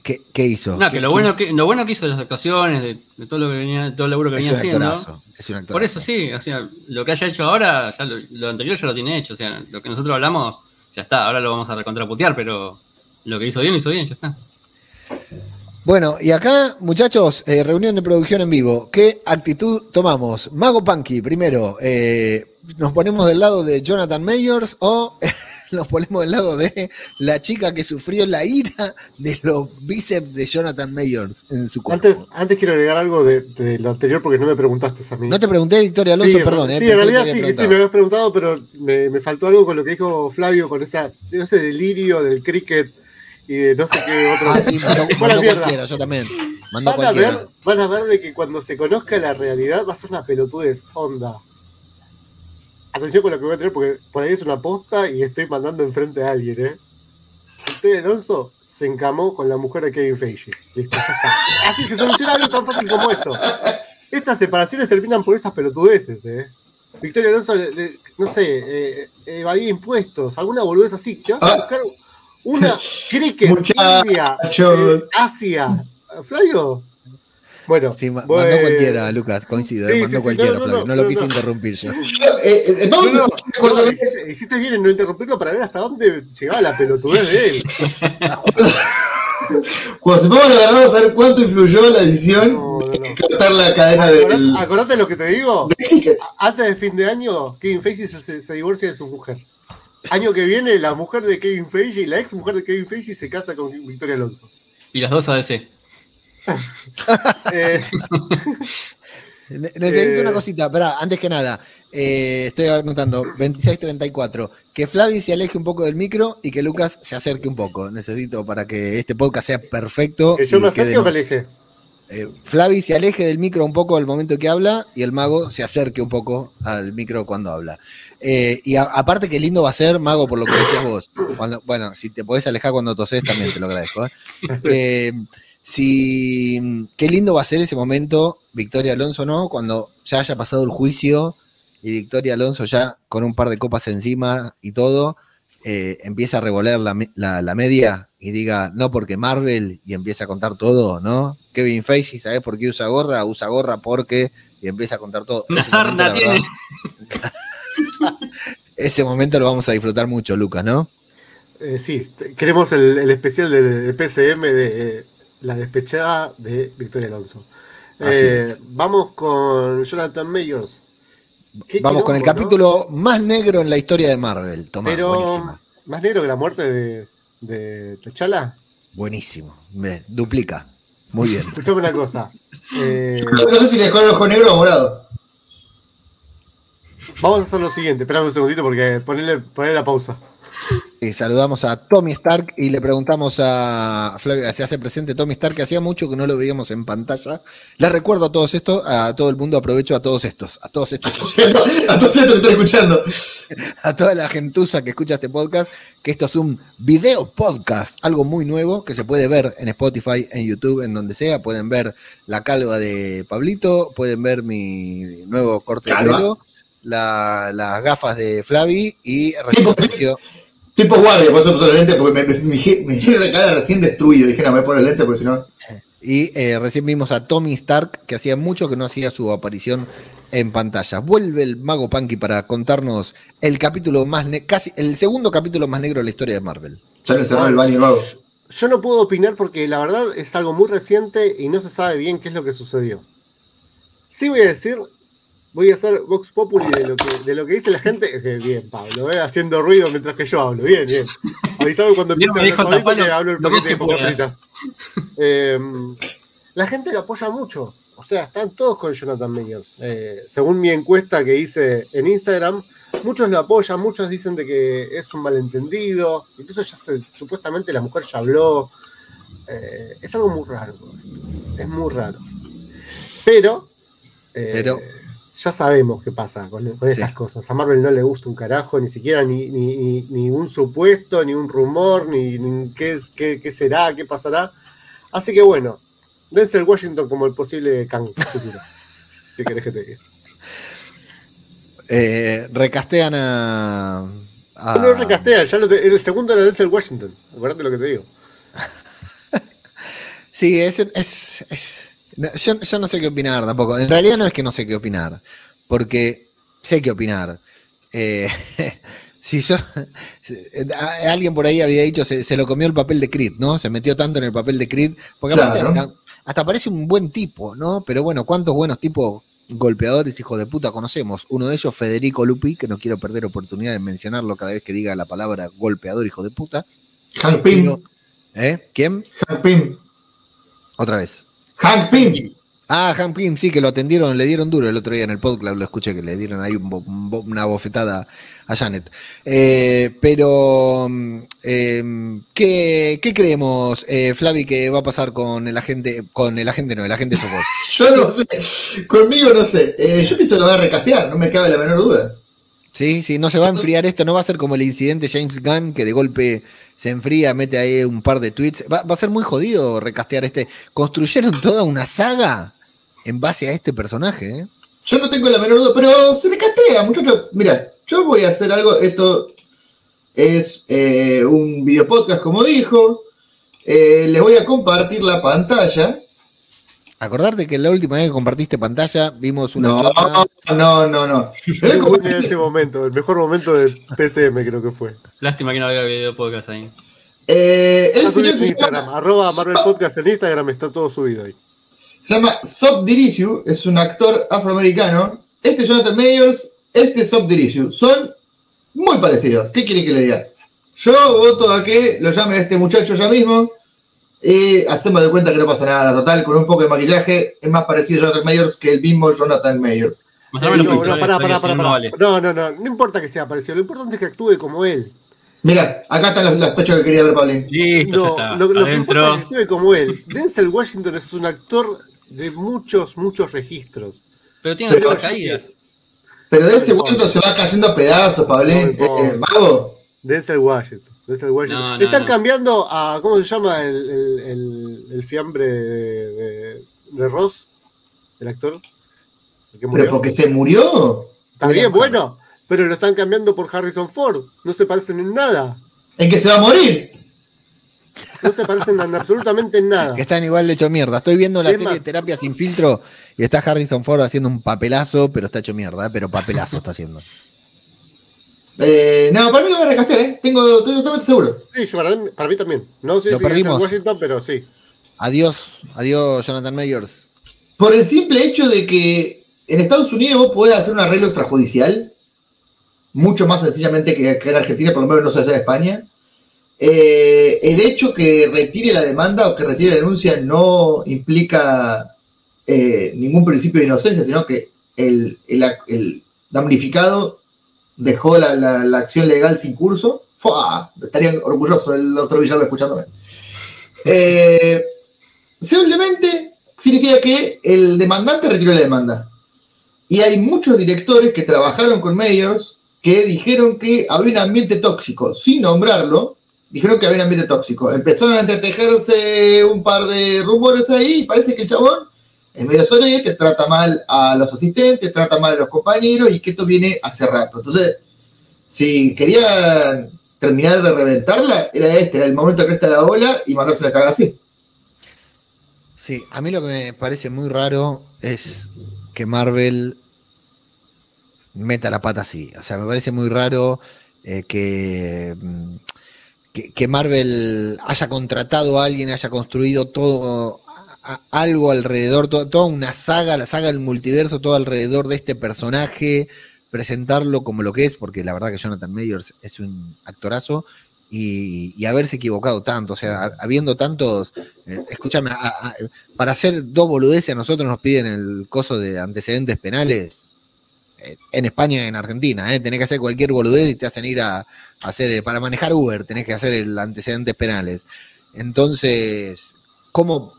¿qué, qué hizo? No, ¿Qué- que lo bueno que, lo bueno que hizo de las actuaciones, de, de todo lo que venía, todo el laburo que venía haciendo. es un. Por eso sí, o sea, lo que haya hecho ahora, ya lo, lo anterior ya lo tiene hecho. O sea, lo que nosotros hablamos, ya está, ahora lo vamos a recontraputear, pero lo que hizo bien, lo hizo bien, ya está. Bueno, y acá, muchachos, eh, reunión de producción en vivo. ¿Qué actitud tomamos? Mago Punky, primero, eh, ¿nos ponemos del lado de Jonathan Mayors o nos ponemos del lado de la chica que sufrió la ira de los bíceps de Jonathan Mayors en su cuerpo? Antes, antes quiero agregar algo de, de lo anterior porque no me preguntaste a mí. No te pregunté, Victoria Alonso, sí, perdón. eh, sí, en realidad sí, sí, me habías preguntado, pero me, me faltó algo con lo que dijo Flavio, con esa, ese delirio del cricket y de no sé qué otro. Ah, sí, mandó, cualquiera, yo también. Mandó Van a, cualquiera. ver, van a ver de que cuando se conozca la realidad va a ser una pelotudez, onda. Atención con lo que voy a tener porque por ahí es una posta y estoy mandando enfrente a alguien, ¿eh? Usted, Alonso, se encamó con la mujer de Kevin Feige. Listo, ya está. Así se soluciona algo tan fácil como eso. Estas separaciones terminan por estas pelotudeces, ¿eh? Victoria Alonso, le- le- no sé, eh, evadía impuestos, alguna boludez así. Te vas a Ah. buscar una cricket. India, eh, Asia. Flavio. Bueno, Sí, ma- voy- mandó cualquiera, Lucas, coincido, eh, Sí, mandó sí, cualquiera, no, no, Flavio. No, no, lo quise no. interrumpir yo. Yo, eh, eh, vamos No, cuando, hiciste, hiciste bien en no interrumpirlo para ver hasta dónde llegaba la pelotudez de él. cuando sepamos la verdad, vamos a ver cuánto influyó la decisión No, no, no. de cortar la cadena del. Acordate, acordate lo que te digo. Antes de fin de año, Kevin Feige se- se divorcia de su mujer. Año que viene, la mujer de Kevin Feige, la ex mujer de Kevin Feige, se casa con Victoria Alonso. Y las dos ADC. Eh, Ne- Necesito Eh. una cosita, espera, antes que nada, eh, estoy anotando 2634, que Flavi se aleje un poco del micro y que Lucas se acerque un poco. Necesito para que este podcast sea perfecto. que yo y me acerque o me aleje. eh, Flavi se aleje del micro un poco al momento que habla y el mago se acerque un poco al micro cuando habla. Eh, y a- aparte que lindo va a ser, mago, por lo que decías vos. Cuando, bueno, si te podés alejar cuando toses también te lo agradezco. ¿eh? Eh, si, qué lindo va a ser ese momento, Victoria Alonso, ¿no? Cuando ya haya pasado el juicio y Victoria Alonso ya con un par de copas encima y todo, empieza a revoler la, la- la media y diga, no porque Marvel, y empieza a contar todo, ¿no? Kevin Feige, ¿sabes por qué usa gorra? Usa gorra porque, y empieza a contar todo. Sarna la tiene. ese momento lo vamos a disfrutar mucho, Lucas, ¿no? Eh, sí, queremos el, el especial del PCM de eh, la despechada de Victoria Alonso. Eh, vamos con Jonathan Mayors. Qué Vamos con el capítulo más negro en la historia de Marvel. Tomá, Pero buenísimo. más negro que la muerte de, de T'Challa. Buenísimo. Me duplica. Muy bien. Escuchame una cosa. Eh, No sé si le dejó el ojo negro o morado. Vamos a hacer lo siguiente. Esperame un segundito porque ponerle, ponerle la pausa. Y saludamos a Tommy Stark y le preguntamos a Flavio, se hace presente Tommy Stark, que hacía mucho que no lo veíamos en pantalla. Le recuerdo a todos estos, a todo el mundo, aprovecho a todos estos, a todos estos, A todos estos que están escuchando. a toda la gentuza que escucha este podcast, que esto es un video podcast, algo muy nuevo que se puede ver en Spotify, en YouTube, en donde sea. Pueden ver la calva de Pablito, pueden ver mi nuevo corte Calva. de pelo, la- las gafas de Flavi y Sí, porque- apareció- Tipo guardia, por eso puse los lentes, porque me, la cara recién destruido. Dije, no, me voy a poner lentes porque si no. Y eh, recién vimos a Tommy Stark, que hacía mucho que no hacía su aparición en pantalla. Vuelve el mago Punky para contarnos el capítulo más, casi el segundo capítulo más negro de la historia de Marvel. Ya el baño nuevo. Yo no puedo opinar porque la verdad es algo muy reciente y no se sabe bien qué es lo que sucedió. Sí voy a decir, voy a hacer Vox Populi de lo que, de lo que dice la gente. Bien, Pablo, eh, haciendo ruido mientras que yo hablo. Bien, bien. Avisame cuando empiece a hablar que hablo el paquete de puedas. fritas. Eh, la gente lo apoya mucho. O sea, están todos con Jonathan Mayors. Eh, según mi encuesta que hice en Instagram, muchos lo apoyan, muchos dicen de que es un malentendido. Incluso ya se, supuestamente la mujer ya habló. Eh, es algo muy raro. Es muy raro. Pero, eh, Pero- ya sabemos qué pasa con, con Sí. estas cosas. A Marvel no le gusta un carajo, ni siquiera ni, ni, ni- ni un supuesto, ni un rumor, ni, ni qué, qué, qué será, qué pasará. Así que bueno, Denzel Washington como el posible Kang futuro. ¿Qué querés que te diga? Eh, recastean a. a- No lo recastean, ya lo te- el segundo era Denzel Washington. Acuérdate lo que te digo. Sí, es, es, es- no, yo, yo no sé qué opinar tampoco. En realidad no es que no sé qué opinar, porque sé qué opinar. Eh, si yo, alguien por ahí había dicho, se, se lo comió el papel de Creed, ¿no? Se metió tanto en el papel de Creed, porque aparte Claro. hasta, hasta parece un buen tipo, ¿no? Pero bueno, ¿cuántos buenos tipos golpeadores, hijos de puta, conocemos? Uno de ellos, Federico Lupi, que no quiero perder oportunidad de mencionarlo cada vez que diga la palabra golpeador, hijo de puta. Hank Pym. ¿Eh? ¿Quién? Hank Pym. Otra vez. Hank Pym. Ah, Han Pym, sí, que lo atendieron, le dieron duro el otro día en el podcast, lo escuché que le dieron ahí un bo- un bo- una bofetada a Janet. Eh, pero, mm, eh, ¿qué, qué creemos, eh, Flavi, que va a pasar con el agente, con el agente no, el agente Sokol? Yo no sé. Conmigo no sé. Eh, yo pienso que lo va a recastear, no me cabe la menor duda. Sí, sí, no se va a enfriar esto, no va a ser como el incidente James Gunn, que de golpe se enfría, mete ahí un par de tweets. Va, va a ser muy jodido recastear este. Construyeron toda una saga en base a este personaje, ¿eh? Yo no tengo la menor duda, pero se recastea, muchachos. Mira, yo voy a hacer algo. Esto es eh, un video podcast, como dijo. Eh, les voy a compartir la pantalla. Acordarte que la última vez que compartiste pantalla vimos una No, chota. no, no, no. Ese momento, el mejor momento del PCM creo que fue. Lástima que no había video podcast ahí. Eh, el subido señor en se Instagram, llama, arroba Marvel Podcast en Instagram, está todo subido ahí. se llama Sob Diriciu, es un actor afroamericano. Este es Jonathan Mayers, este es Sob Diriciu. Son muy parecidos. ¿Qué quiere que le diga? Yo voto a que lo llamen a este muchacho ya mismo hacemos de cuenta que no pasa nada. Total, con un poco de maquillaje es más parecido a Jonathan Mayers que el mismo Jonathan los no, no, pará, pará, pará, no, no pará. vale. No, no, no, no importa que sea parecido, lo importante es que actúe como él. Mira, acá están los, los pechos que quería ver, Pablín. Listo, No, ya está. lo, lo que importa es que actúe como él. Denzel Washington es un actor de muchos, muchos registros. Pero tiene Pero- las caídas. Pero de ese momento se va cayendo a pedazos, no. Eh, eh, mago. Denzel Washington. No, no, Están no. cambiando a. ¿Cómo se llama el, el, el- el fiambre de, Ross? El actor. El que murió. Pero porque se murió. Está bien, bueno. Pero lo están cambiando por Harrison Ford. No se parecen en nada. En que se va a morir. No se parecen en absolutamente en nada. Que están igual de hecho mierda. Estoy viendo la ¿Qué serie más? de terapia sin filtro y está Harrison Ford haciendo un papelazo, pero está hecho mierda, ¿eh? pero papelazo está haciendo. Eh, no, para mí lo voy a recastear, ¿eh? Tengo, estoy totalmente seguro. Sí, yo para, mí, para mí también. No sé Lo si perdimos. Denzel Washington, pero sí. Adiós, adiós Jonathan Mayers. Por el simple hecho de que en Estados Unidos vos podés hacer un arreglo extrajudicial, mucho más sencillamente que, que en Argentina, por lo menos no se hace en España. Eh, el hecho que retire la demanda o que retire la denuncia no implica eh, ningún principio de inocencia, sino que el, el, el damnificado dejó la, la- la acción legal sin curso. ¡Fua! Estaría orgulloso el doctor Villalba escuchándome. Eh, simplemente significa que el demandante retiró la demanda. Y hay muchos directores que trabajaron con Mayors que dijeron que había un ambiente tóxico, sin nombrarlo, dijeron que había un ambiente tóxico. Empezaron a entretejerse un par de rumores ahí y parece que el chabón es medio sorete, trata mal a los asistentes, trata mal a los compañeros y que esto viene hace rato. Entonces, si querían terminar de reventarla, era este, era el momento de cresta la ola y mandarse una cagada así. Sí, a mí lo que me parece muy raro es que Marvel meta la pata así. O sea, me parece muy raro eh, que, mm, que, que Marvel haya contratado a alguien, haya construido todo algo alrededor, to- toda una saga, la saga del multiverso, todo alrededor de este personaje, presentarlo como lo que es, porque la verdad que Jonathan Mayers es un actorazo. Y, y haberse equivocado tanto, o sea, ha- habiendo tantos, eh, escúchame, para hacer dos boludeces a nosotros nos piden el coso de antecedentes penales eh, en España y en Argentina, ¿eh? tenés que hacer cualquier boludez y te hacen ir a, a hacer, eh, para manejar Uber tenés que hacer el antecedentes penales. Entonces, ¿cómo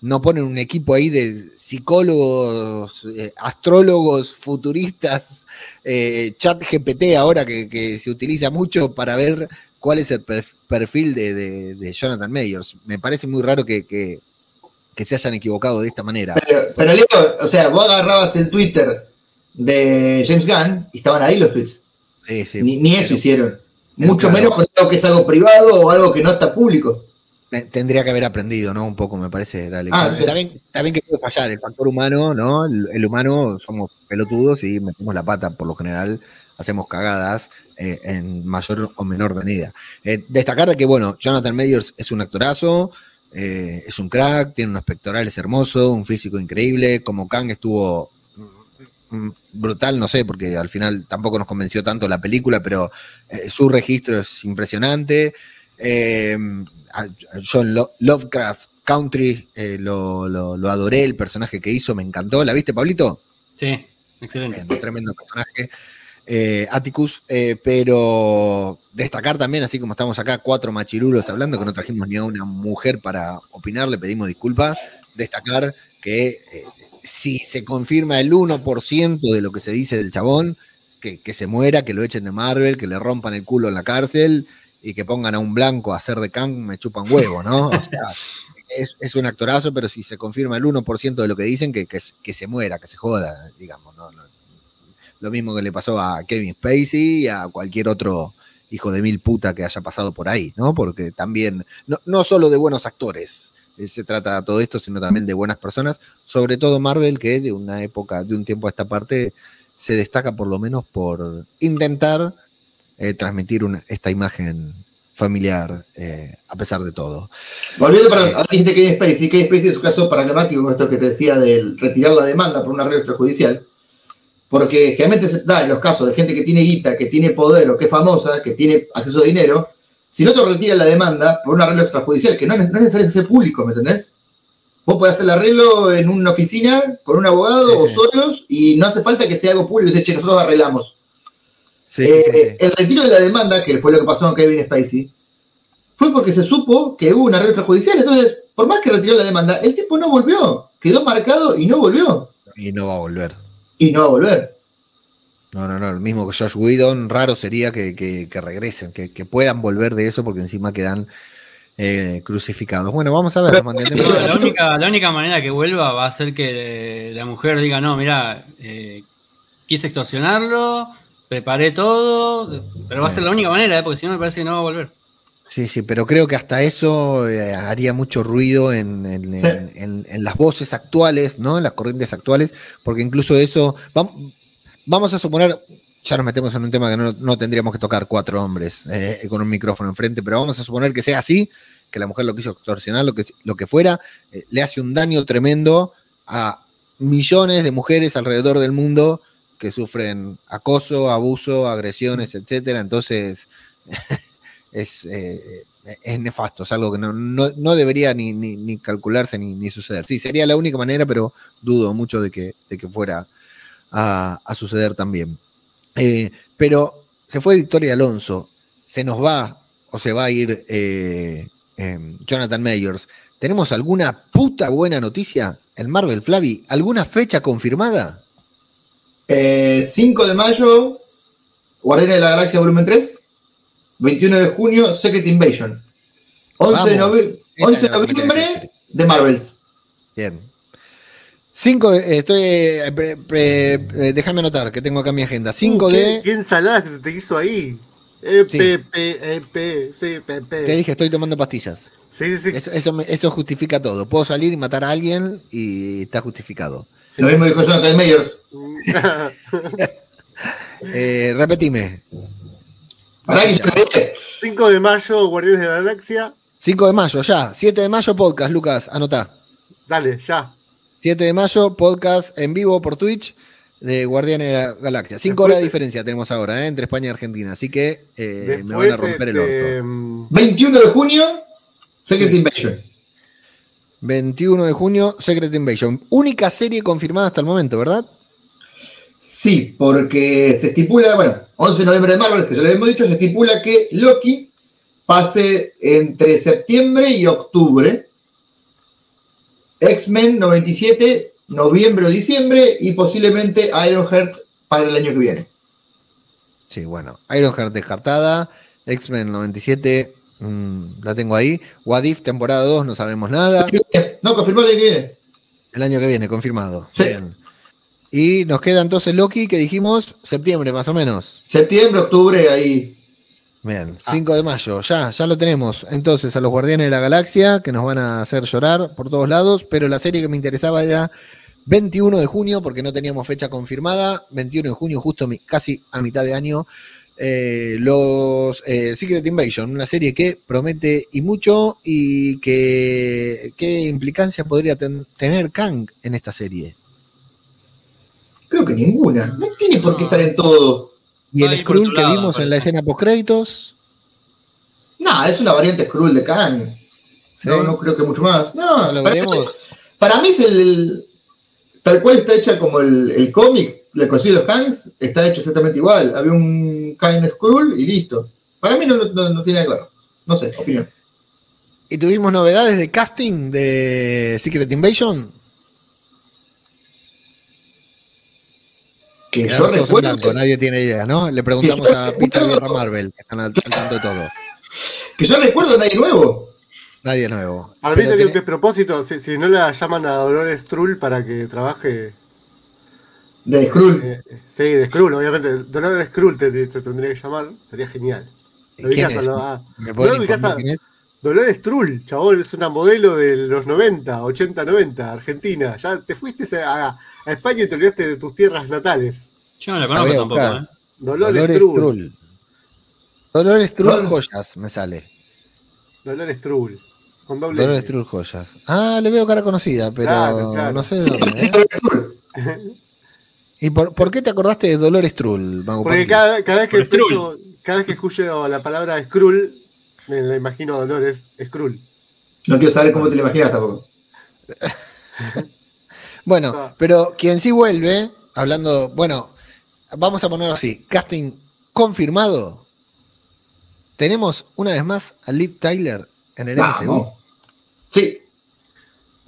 no ponen un equipo ahí de psicólogos, eh, astrólogos, futuristas, eh, chat GPT ahora que, que se utiliza mucho para ver cuál es el perf- perfil de, de- de Jonathan Mayers? Me parece muy raro que, que- que se hayan equivocado de esta manera. Pero, pero Leo, o sea, vos agarrabas el Twitter de James Gunn y estaban ahí los tweets. Sí, sí. Ni, ni eso Pero- hicieron. Mucho claro. menos con algo que es algo privado o algo que no está público. Te- Tendría que haber aprendido, ¿no? Un poco, me parece, la lección. Ah, sí. está bien que puede fallar el factor humano, ¿no? El, el humano somos pelotudos y metemos la pata, por lo general hacemos cagadas eh, en mayor o menor medida. Eh, destacar de que, bueno, Jonathan Mayers es un actorazo, eh, es un crack, tiene unos pectorales hermosos, un físico increíble, como Kang estuvo mm, brutal, no sé, porque al final tampoco nos convenció tanto la película, pero su registro es impresionante. Eh, John Lo- Lovecraft Country, eh, lo, lo- lo adoré, el personaje que hizo, me encantó. ¿La viste, Pablito? Sí, excelente. Un tremendo personaje. Eh, Atticus, eh, pero destacar también, así como estamos acá, cuatro machirulos hablando, que no trajimos ni a una mujer para opinar, le pedimos disculpas. Destacar que eh, si se confirma el 1% de lo que se dice del chabón, que, que se muera, que lo echen de Marvel, que le rompan el culo en la cárcel y que pongan a un blanco a hacer de Kang, me chupan huevo, ¿no? O sea, es, es un actorazo, pero si se confirma el 1% de lo que dicen, que, que, se muera, que se joda, digamos, ¿no? no lo mismo que le pasó a Kevin Spacey y a cualquier otro hijo de mil puta que haya pasado por ahí, ¿no? Porque también, no, no solo de buenos actores eh, se trata todo esto, sino también de buenas personas, sobre todo Marvel, que de una época, de un tiempo a esta parte, se destaca por lo menos por intentar eh, transmitir una- esta imagen familiar eh, a pesar de todo. Volviendo para. Ahora dijiste Kevin Spacey. Kevin Spacey es un caso paradigmático con esto que te decía del retirar la demanda por un arreglo extrajudicial. Porque generalmente se da en los casos de gente que tiene guita, que tiene poder o que es famosa, que tiene acceso a dinero. Si el otro retira la demanda por un arreglo extrajudicial, que no es, no es necesario ser público, ¿me entendés? Vos podés hacer el arreglo en una oficina con un abogado Sí, o solos y no hace falta que sea algo público y dice, che, nosotros arreglamos. Sí, Eh, sí, sí. El retiro de la demanda, que fue lo que pasó con Kevin Spacey, fue porque se supo que hubo un arreglo extrajudicial. Entonces, por más que retiró la demanda, el tipo no volvió. Quedó marcado y no volvió. Y no va a volver. Y no va a volver. No, no, no, el mismo que Josh Whedon, raro sería que, que- que regresen, que, que puedan volver de eso porque encima quedan eh, crucificados. Bueno, vamos a ver, Pero- No, la, única, la única manera que vuelva va a ser que eh, la mujer diga, no, mira, eh, quise extorsionarlo, preparé todo, pero va a ser la única manera, eh, porque si no me parece que no va a volver. Sí, sí, pero creo que hasta eso eh, haría mucho ruido en, en- Sí. en- en- en las voces actuales, ¿no? En las corrientes actuales, porque incluso eso, vam- vamos a suponer, ya nos metemos en un tema que no, no tendríamos que tocar cuatro hombres eh, con un micrófono enfrente, pero vamos a suponer que sea así, que la mujer lo quiso extorsionar, lo que, lo que fuera, eh, le hace un daño tremendo a millones de mujeres alrededor del mundo que sufren acoso, abuso, agresiones, etcétera. Entonces, es, eh, es nefasto, es algo que no, no- no debería ni, ni- ni calcularse ni, ni suceder. Sí, sería la única manera, pero dudo mucho de que, de que fuera a, a suceder también. Eh, pero se fue Victoria Alonso, se nos va o se va a ir eh, eh, Jonathan Mayers. ¿Tenemos alguna puta buena noticia en Marvel, Flavi? ¿Alguna fecha confirmada? Eh, 5 de mayo, Guardianes de la Galaxia Volumen 3. 21 de junio, Secret Invasion. 11 de, Esa 11 de noviembre, de Marvels. Bien. Cinco de, estoy, eh, pre- pre- eh, déjame anotar que tengo acá mi agenda. 5 Uh, qué- de, Qué ensalada que se te hizo ahí. E, Sí. P, P, E, P, te dije, estoy tomando pastillas. Sí, sí, sí. Eso, eso, me- eso justifica todo. Puedo salir y matar a alguien y está justificado. Lo mismo dijo Jonathan Mayers. Eh, repetime. Para que yo le dije, 5 de mayo, Guardianes de la Galaxia. 5 de mayo, ya. 7 de mayo, podcast, Lucas, anotá. Dale, ya. 7 de mayo, podcast en vivo por Twitch de Guardianes de la Galaxia. 5 Después horas de diferencia tenemos ahora, ¿eh? entre España y Argentina. Así que eh, me van a romper el este, orto. mm, 21 de junio, Secret Invasion. 21 de junio, Secret Invasion. Única serie confirmada hasta el momento, ¿verdad? Sí, porque se estipula, bueno, 11 de noviembre de Marvel, que ya lo habíamos dicho, se estipula que Loki pase entre septiembre y octubre. X-Men 97, noviembre o diciembre, y posiblemente Ironheart para el año que viene. Sí, bueno. Ironheart descartada. X-Men 97, mm, la tengo ahí. Wadif, temporada 2, no sabemos nada. No, confirmó el año que viene. El año que viene, confirmado. Sí. Bien. Y nos queda entonces Loki, que dijimos septiembre más o menos. Septiembre, octubre, ahí. Bien, Ah. 5 de mayo, ya, ya lo tenemos. Entonces, a los Guardianes de la Galaxia, que nos van a hacer llorar por todos lados, pero la serie que me interesaba era 21 de junio, porque no teníamos fecha confirmada. 21 de junio, justo mi- casi a mitad de año. Eh, los eh, Secret Invasion, una serie que promete y mucho, y que qué implicancia podría ten- tener Kang en esta serie. Creo que ninguna. No tiene por qué estar en todo. Y el Skrull que vimos en la escena post créditos. No, es una variante Skrull de Kang. No, Sí. no creo que mucho más. No, lo para, veremos. para mí es el, el- Tal cual está hecha como el, el cómic, la cosilla de los Kangs, está hecho exactamente igual. Había un Kang Skrull y listo. Para mí no, no- no tiene nada que ver. No sé, opinión. Y tuvimos novedades de casting de Secret Invasion. Que yo recuerdo. blanco, nadie tiene idea, ¿no? Le preguntamos Que a Peter Guerra Marvel, que están al, al tanto de todo. Que yo recuerdo a nadie nuevo. Nadie nuevo. Para mí Pero sería un tiene- despropósito si, si no la llaman a Dolores Trull para que trabaje. De Skrull. eh, sí, de Skrull, obviamente. Dolores Skrull te, te- te tendría que llamar. Sería genial. Lo ¿Quién ubicás es? a lo- a- ¿Me pueden ¿No ubicás informar a- quién es? Dolores Trull, chabón, es una modelo de los 90, 80, 90, Argentina. Ya te fuiste a, a España y te olvidaste de tus tierras natales. Yo no la conozco tampoco. ¿eh? Dolores, Dolores Trull. Trull. Dolores Trull Dol- Joyas, me sale. Dolores Trull. Con doble Dolores L. Trull Joyas. Ah, le veo cara conocida, pero Claro, claro. no sé de dónde. ¿eh? ¿Y por, por qué te acordaste de Dolores Trull, Mago Porque cada, cada vez que Por Skrull. pienso- cada vez que escucho la palabra Skrull, me la imagino a Dolores Skrull. No quiero saber cómo te lo imaginas tampoco. Bueno, Ah. pero quien sí vuelve, hablando, bueno, vamos a ponerlo así, casting confirmado. Tenemos una vez más a Liv Tyler en el MCU. Vamos. Sí,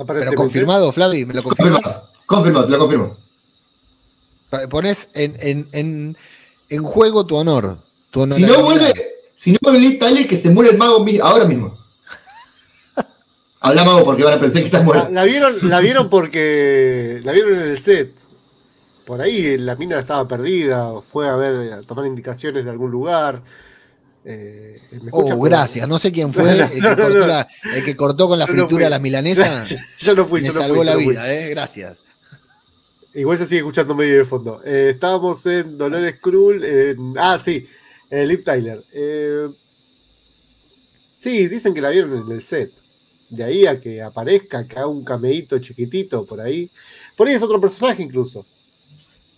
Pero confirmado, Flavi, ¿me lo confirmas? confirmado. Confirmado, te lo confirmo. Pones en, en, en, en juego tu honor. Tu Si no vuelve, si no vuelve Liz Tyler, que se muere el mago ahora mismo. Habla mago porque van a pensar que estás La, muerto. la vieron, la vieron porque la vieron en el set. Por ahí la mina estaba perdida, fue a ver, a tomar indicaciones de algún lugar. Eh. Oh, gracias. No sé quién fue No, no, el, que no, cortó no. la- el que cortó con la Yo no fritura fui. las milanesas. Yo no fui, Me yo no salvó fui, la vida, eh. Gracias. Igual se sigue escuchando medio de fondo. Eh, estábamos en Dolores Krull, en. Ah, sí, en Liv Tyler. Eh, sí, dicen que la vieron en el set. De ahí a que aparezca, que haga un cameíto chiquitito por ahí. Por ahí es otro personaje incluso.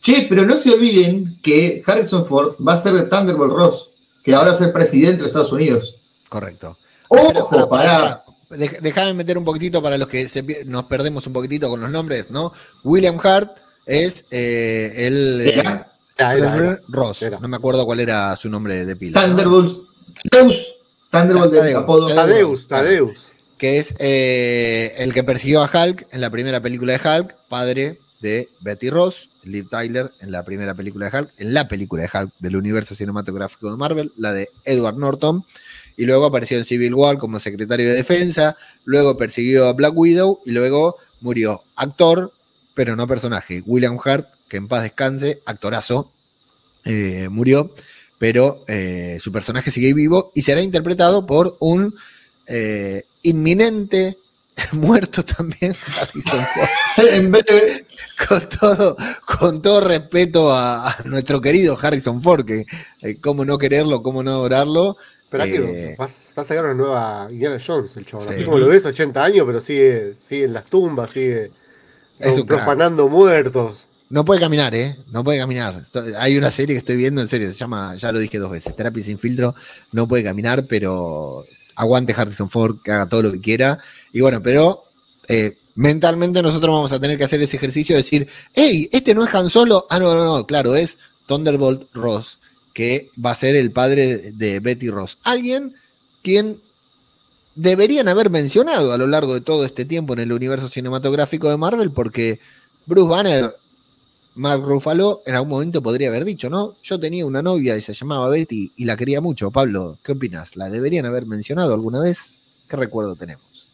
Che, pero no se olviden que Harrison Ford va a ser de Thunderbolt Ross, que ahora va a ser presidente de Estados Unidos. Correcto. Ojo, pará. Déjame meter un poquitito para los que se nos perdemos un poquitito con los nombres, ¿no? William Hart es eh, el eh, Era Ah, era, era. Ross. Era. No me acuerdo cuál era su nombre de pila. Thunderbolt. Tadeus. Thunderbolt de apodo. Tadeus, Tadeus. Que es eh, el que persiguió a Hulk en la primera película de Hulk, padre de Betty Ross, Liv Tyler en la primera película de Hulk, en la película de Hulk del universo cinematográfico de Marvel, la de Edward Norton. Y luego apareció en Civil War como secretario de defensa, luego persiguió a Black Widow y luego murió actor, pero no personaje. William Hart, que en paz descanse, actorazo, eh, murió, pero eh, su personaje sigue vivo y será interpretado por un eh, inminente muerto también, Harrison Ford. En breve. con todo, con todo respeto a, a nuestro querido Harrison Ford, que eh, cómo no quererlo, cómo no adorarlo. Pero Eh, que va, va a sacar una nueva Indiana Jones, el chaval. Sí. Así como lo ves, 80 años, pero sigue, sigue en las tumbas, sigue Es profanando muertos. No puede caminar, ¿eh? No puede caminar. Hay una serie que estoy viendo, en serio, se llama, ya lo dije dos veces, Terapia sin filtro. No puede caminar, pero aguante Harrison Ford, que haga todo lo que quiera. Y bueno, pero eh, mentalmente nosotros vamos a tener que hacer ese ejercicio de decir, hey, este no es Han Solo. Ah, no, no, no, claro, es Thunderbolt Ross, que va a ser el padre de, Betty Ross. Alguien quien deberían haber mencionado a lo largo de todo este tiempo en el universo cinematográfico de Marvel, porque Bruce Banner, Mark Ruffalo, en algún momento podría haber dicho, ¿no? Yo tenía una novia y se llamaba Betty y la quería mucho. Pablo, ¿qué opinas? ¿La deberían haber mencionado alguna vez? ¿Qué recuerdo tenemos?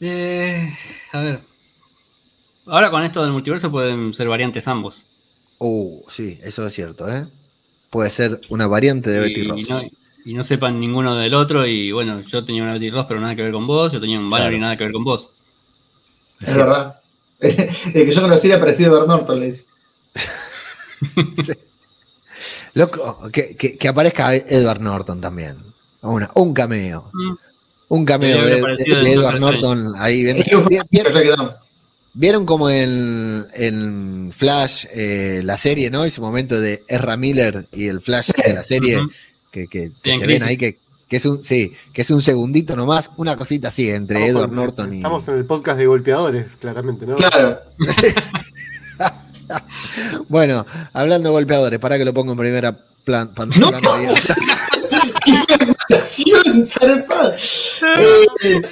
Eh, a ver. Ahora con esto del multiverso pueden ser variantes ambos. Uh, sí, eso es cierto, ¿eh? Puede ser una variante de y, Betty y Ross. no, y no sepan ninguno del otro. Y bueno, yo tenía una Betty Ross, pero nada que ver con vos. Yo tenía un Valerie, Claro. nada que ver con vos. Es verdad. El que yo conocí era parecido a Bert Norton, le dice. Loco, que, que- que aparezca Edward Norton también. Una- un cameo. Mm. Un cameo de, Edward Norton ahí. viendo- Y un ¿Vieron, como en, en Flash eh, la serie, ¿no? Ese momento de Ezra Miller y el Flash de la serie que, que- se ven Crisis. ahí que, que es un sí, que es un segundito nomás, una cosita así entre Estamos Edward en- Norton y Estamos en el podcast de golpeadores, claramente, ¿no? Claro. bueno, hablando de golpeadores, para que lo pongo en primera plan, pan- No. zarpado. Eh,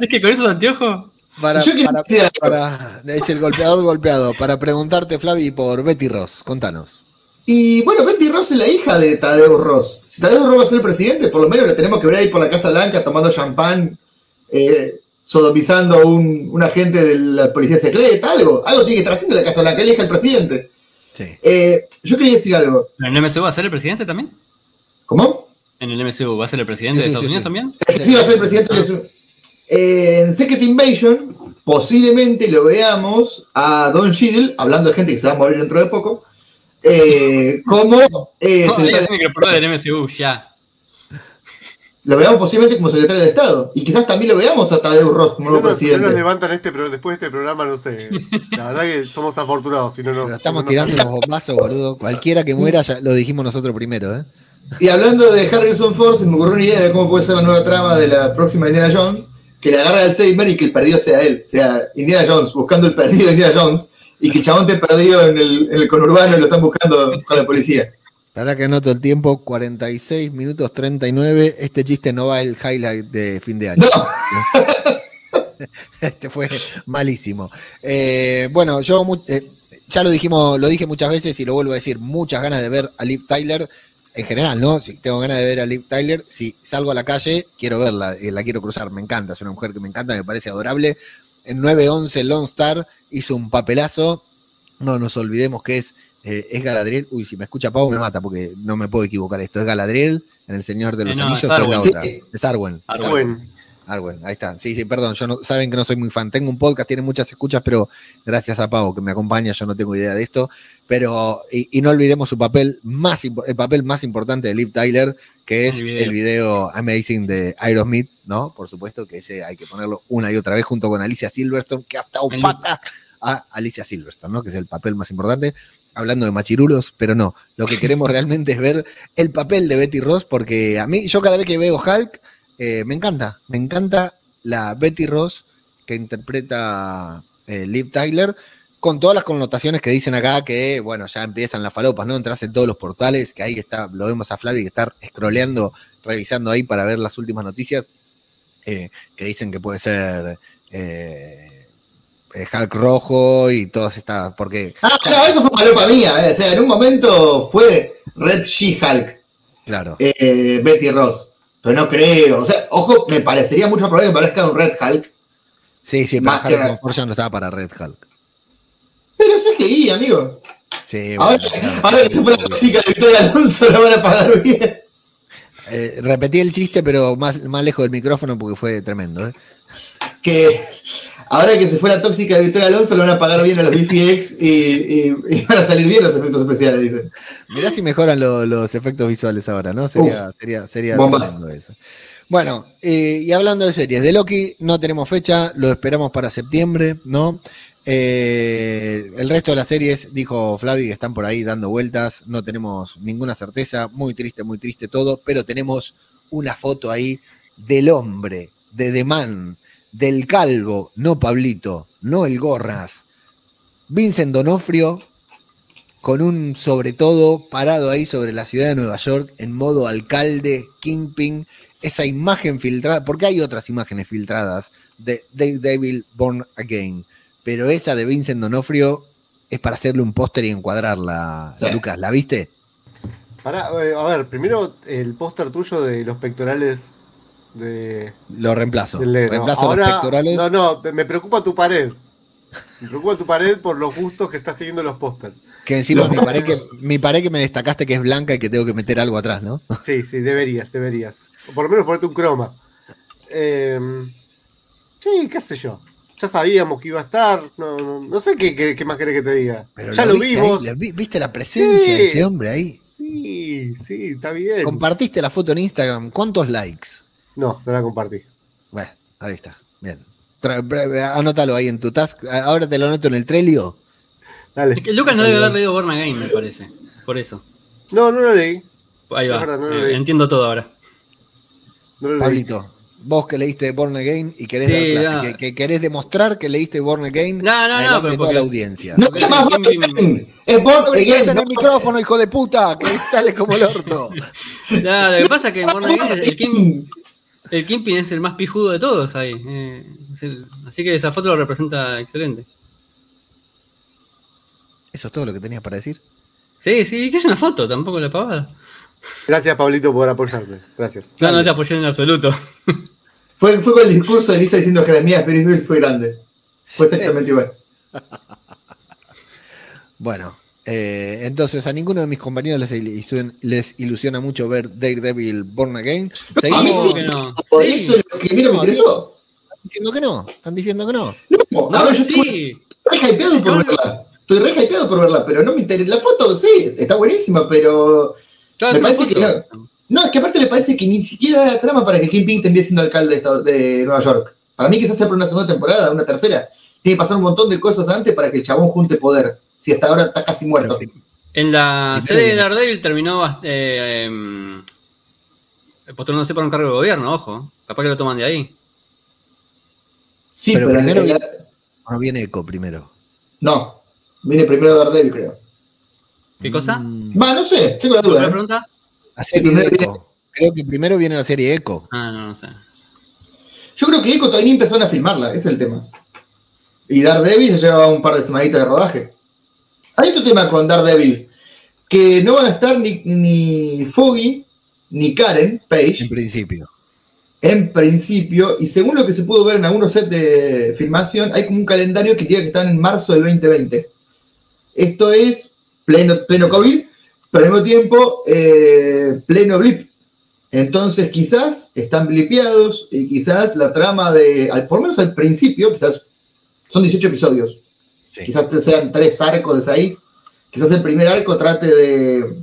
Es que con esos anteojos. Para, es el golpeador golpeado. Para preguntarte, Flavi, por Betty Ross. Contanos. Y bueno, Betty Ross es la hija de Tadeo Ross. Si Tadeo Ross va a ser el presidente, por lo menos le tenemos que ver ahí por la Casa Blanca tomando champán, eh, sodomizando a un, un agente de la policía secreta, algo. Algo tiene que estar haciendo la Casa Blanca, elija el presidente. Sí. Eh, yo quería decir algo. ¿En el MCU va a ser el presidente también? ¿Cómo? ¿En el MCU va a ser el presidente Sí, de Estados sí, Unidos sí. también? Sí va a ser el presidente. de Eh, en Secret Invasion, posiblemente lo veamos a Don Cheadle, hablando de gente que se va a morir dentro de poco, eh, como eh, No, secretario- lo probé del MCU, ya. lo veamos posiblemente como secretario de Estado. Y quizás también lo veamos a Tadeu Ross como nuevo presidente. nos levantan este, pero después de este programa, no sé. La verdad que somos afortunados. Si no, no, Pero estamos si no, tirando los bombazos, boludo. Cualquiera que muera, ya lo dijimos nosotros primero, ¿eh? Y hablando de Harrison Ford, se me ocurrió una idea de cómo puede ser la nueva trama de la próxima Indiana Jones, que le agarre al Alzheimer y que el perdido sea él. O sea, Indiana Jones buscando el perdido de Indiana Jones y que chabón esté perdido en el, en el conurbano y lo están buscando con la policía. Para que anoto el tiempo, 46 minutos 39. Este chiste no va el highlight de fin de año. No, Este fue malísimo. Eh, bueno, yo eh, ya lo dijimos, lo dije muchas veces y lo vuelvo a decir, muchas ganas de ver a Liv Tyler. En general, ¿no? Si tengo ganas de ver a Liv Tyler, si salgo a la calle, quiero verla, eh, la quiero cruzar, me encanta, es una mujer que me encanta, me parece adorable. En 9-11 Lone Star hizo un papelazo. No nos olvidemos que es, eh, es Galadriel. Uy, si me escucha Pau me mata porque no me puedo equivocar esto. Es Galadriel en El Señor de los Eh, no, Anillos es la Arwen. otra. Sí. Es Arwen. es Arwen. Arwen. Bueno, Arwen, ahí está. Sí, sí, perdón, yo no, saben que no soy muy fan. Tengo un podcast, tiene muchas escuchas, pero gracias a Pau que me acompaña, yo no tengo idea de esto. Pero, y, y no olvidemos su papel más, el papel más importante de Liv Tyler, que es El el video. Amazing de Aerosmith, ¿no? Por supuesto que ese hay que ponerlo una y otra vez junto con Alicia Silverstone, que hasta opaca a Alicia Silverstone, ¿no? Que es el papel más importante. Hablando de machirulos, pero no. Lo que queremos realmente es ver el papel de Betty Ross, porque a mí, yo cada vez que veo Hulk, eh, me encanta, me encanta la Betty Ross que interpreta eh, Liv Tyler, con todas las connotaciones que dicen acá, que bueno, ya empiezan las falopas, ¿no? Entras en todos los portales, que ahí está, lo vemos a Flavio que está scrolleando, revisando ahí para ver las últimas noticias, eh, que dicen que puede ser eh, Hulk rojo y todas estas, porque, Ah, no, eso fue palopa mía. O sea, en un momento fue Red She-Hulk, claro, Betty Ross. Pero no creo. O sea, ojo, me parecería mucho probable que parezca un Red Hulk. sí, sí, pero más que- Harrison Ford ya no estaba para Red Hulk. Pero es CGI, amigo. Sí, Ahora, bueno, claro, ahora que se fue la tóxica de Victoria Alonso, la van a pagar bien. Eh, repetí el chiste, pero más, más lejos del micrófono porque fue tremendo. ¿eh? Que ahora que se fue la tóxica de Victoria Alonso, lo van a pagar bien a los BFX y, y- y van a salir bien los efectos especiales, dicen. Mirá si mejoran lo- los efectos visuales ahora, ¿no? Sería, sería, sería eso. Bueno, eh, y hablando de series, de Loki no tenemos fecha, lo esperamos para septiembre, ¿no? Eh, el resto de las series, dijo Flavi, que están por ahí dando vueltas, no tenemos ninguna certeza, muy triste, muy triste todo, pero tenemos una foto ahí del hombre, de The Man, del calvo, no Pablito, no el Gorras, Vincent Donofrio, con un sobre todo parado ahí sobre la ciudad de Nueva York en modo alcalde, Kingpin, esa imagen filtrada, porque hay otras imágenes filtradas de, de Devil Born Again, pero esa de Vincent Donofrio es para hacerle un póster y encuadrarla, Sí. Lucas, ¿la viste? Pará, eh, a ver, primero el póster tuyo de los pectorales de, Lo reemplazo. Reemplazo Ahora, los pectorales. No, no, me preocupa tu pared. Me preocupa tu pared por los gustos que estás teniendo en los pósters. Que encima Los mi pared que, monos. mi pared que me destacaste que es blanca y que tengo que meter algo atrás, ¿no? Sí, sí, deberías, deberías. O por lo menos ponerte un croma. Eh, sí, qué sé yo. Ya sabíamos que iba a estar. No, no, no sé qué, qué- qué más querés que te diga. Pero ya lo, vimos. ahí, ¿Viste la presencia de ese hombre ahí? Sí, sí, está bien. Compartiste la foto en Instagram. ¿Cuántos likes? No, no la compartí. Bueno, ahí está. Bien. Tra- bre- Anótalo ahí en tu task. Ahora te lo anoto en el Trelio. Dale. Es que Lucas no debe haber leído Born Again, me parece. Por eso. No, no lo leí. Ahí va. Es verdad, no lo Eh, leí. entiendo todo ahora. No lo leí. Pablito, vos que leíste Born Again y querés Sí, dar clase, que, que querés demostrar que leíste Born Again, No, no, no, adelante pero toda porque- la audiencia. No te más el Born Kingpin- Again. Es Born Again. en el no- micrófono, hijo de puta, que sale como el orto. No, lo que pasa es que en Born Again el, Kim. El Kingpin es el más pijudo de todos ahí. eh, así que esa foto lo representa excelente. Eso es todo lo que tenías para decir. Sí, sí, que es una foto, tampoco la pavada. Gracias, Pablito, por apoyarme. Gracias. No, no te apoyé en absoluto. Fue, fue con el discurso de Lisa diciendo que Jeremías Pérez fue grande. Fue exactamente igual. Bueno, eh, entonces a ninguno de mis compañeros les, ilusiona, les ilusiona mucho ver Daredevil Born Again. A mí Seguimos sí. que no. Por Sí. eso es lo que mira me No, interesó. diciendo que no. Están diciendo que no. No, No, yo estoy sí. re hypeado por verla. Estoy re hypeado por verla, pero no me interesa. La foto, sí, está buenísima, pero. Claro, Me parece que foto. No, es que aparte me parece que ni siquiera da trama para que Kingpin termine siendo alcalde de Nueva York. Para mí, quizás sea por una segunda temporada, una tercera. Tiene que pasar un montón de cosas antes para que el chabón junte poder. Si hasta ahora está casi muerto. En la serie de Daredevil terminó eh, em, postulándose para un cargo de gobierno, ojo. Capaz que lo toman de ahí. Sí, Pero primero realidad- No viene Echo primero. No. Viene primero Daredevil, creo. ¿Qué cosa? Mm, Va, no sé, tengo la ¿Otra duda. ¿eh? pregunta? la serie viene- Echo. Creo que primero viene la serie Echo. Ah, no, no sé. Yo creo que Echo todavía ni empezaron a filmarla, ese es el tema. Y Daredevil se lleva un par de semanitas de rodaje. Hay otro tema con Daredevil, que no van a estar ni, ni Foggy ni Karen Page. En principio. en principio, y según lo que se pudo ver en algunos sets de filmación, hay como un calendario que diga que están en marzo del 2020. Esto es pleno, pleno COVID, pero al mismo tiempo eh, pleno blip. Entonces quizás están blipeados y quizás la trama de, al- por lo menos al principio, quizás son 18 episodios. Sí. Quizás te sean tres arcos de seis. Quizás el primer arco trate de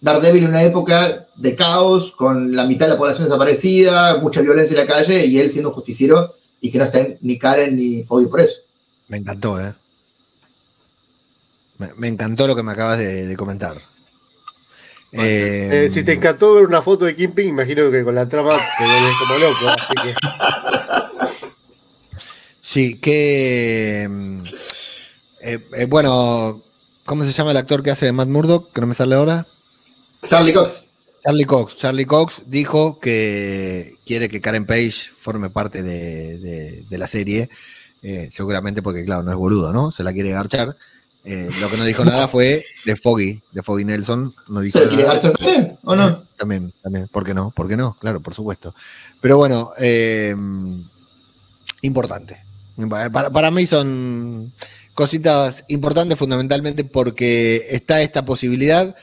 Daredevil en una época de caos, con la mitad de la población desaparecida, mucha violencia en la calle, y él siendo un justiciero y que no estén ni Karen ni Foggy por eso. Me encantó, ¿eh? Me, me encantó lo que me acabas de, de comentar. Eh, Eh, si te encantó ver una foto de Kingpin, imagino que con la trama te vuelves como loco. Así que Sí, que. mm, eh, eh, bueno, ¿cómo se llama el actor que hace de Matt Murdock? Que no me sale ahora. Charlie Cox. Charlie Cox. Charlie Cox dijo que quiere que Karen Page forme parte de, de- de la serie. eh, seguramente porque, claro, no es boludo, ¿no? Se la quiere garchar. Eh, lo que no dijo nada fue de Foggy, de Foggy Nelson. No dijo ¿Se lo quiere nada. garchar también o no? También, también. ¿Por qué no? ¿Por qué no? Claro, por supuesto. Pero bueno, eh, importante. Para, para mí son cositas importantes fundamentalmente porque está esta posibilidad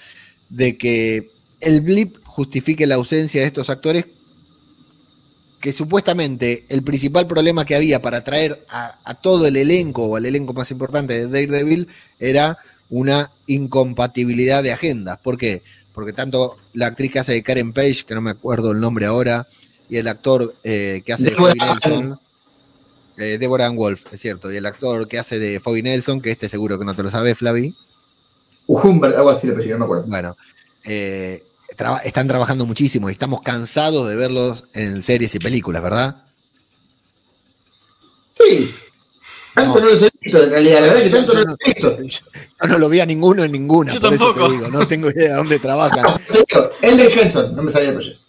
de que el blip justifique la ausencia de estos actores que supuestamente el principal problema que había para traer a, a todo el elenco o al elenco más importante de Daredevil era una incompatibilidad de agendas. ¿Por qué? Porque tanto la actriz que hace de Karen Page, que no me acuerdo el nombre ahora, y el actor eh, que hace de Nelson, eh, Deborah Ann Wolf, es cierto, y el actor que hace de Foggy Nelson, que este seguro que no te lo sabes, Flavi, Ujumber, algo así le apellido, no me acuerdo. bueno, eh, traba- están trabajando muchísimo y estamos cansados de verlos en series y películas, ¿verdad? Sí. Tanto No. no, los he visto, en realidad. La verdad que tanto Yo no no- los he visto. Yo no lo vi a ninguno en ninguna, Yo por eso tampoco. te digo, no tengo idea de dónde trabajan. Te digo, Elder Henson, no me salía el proyecto.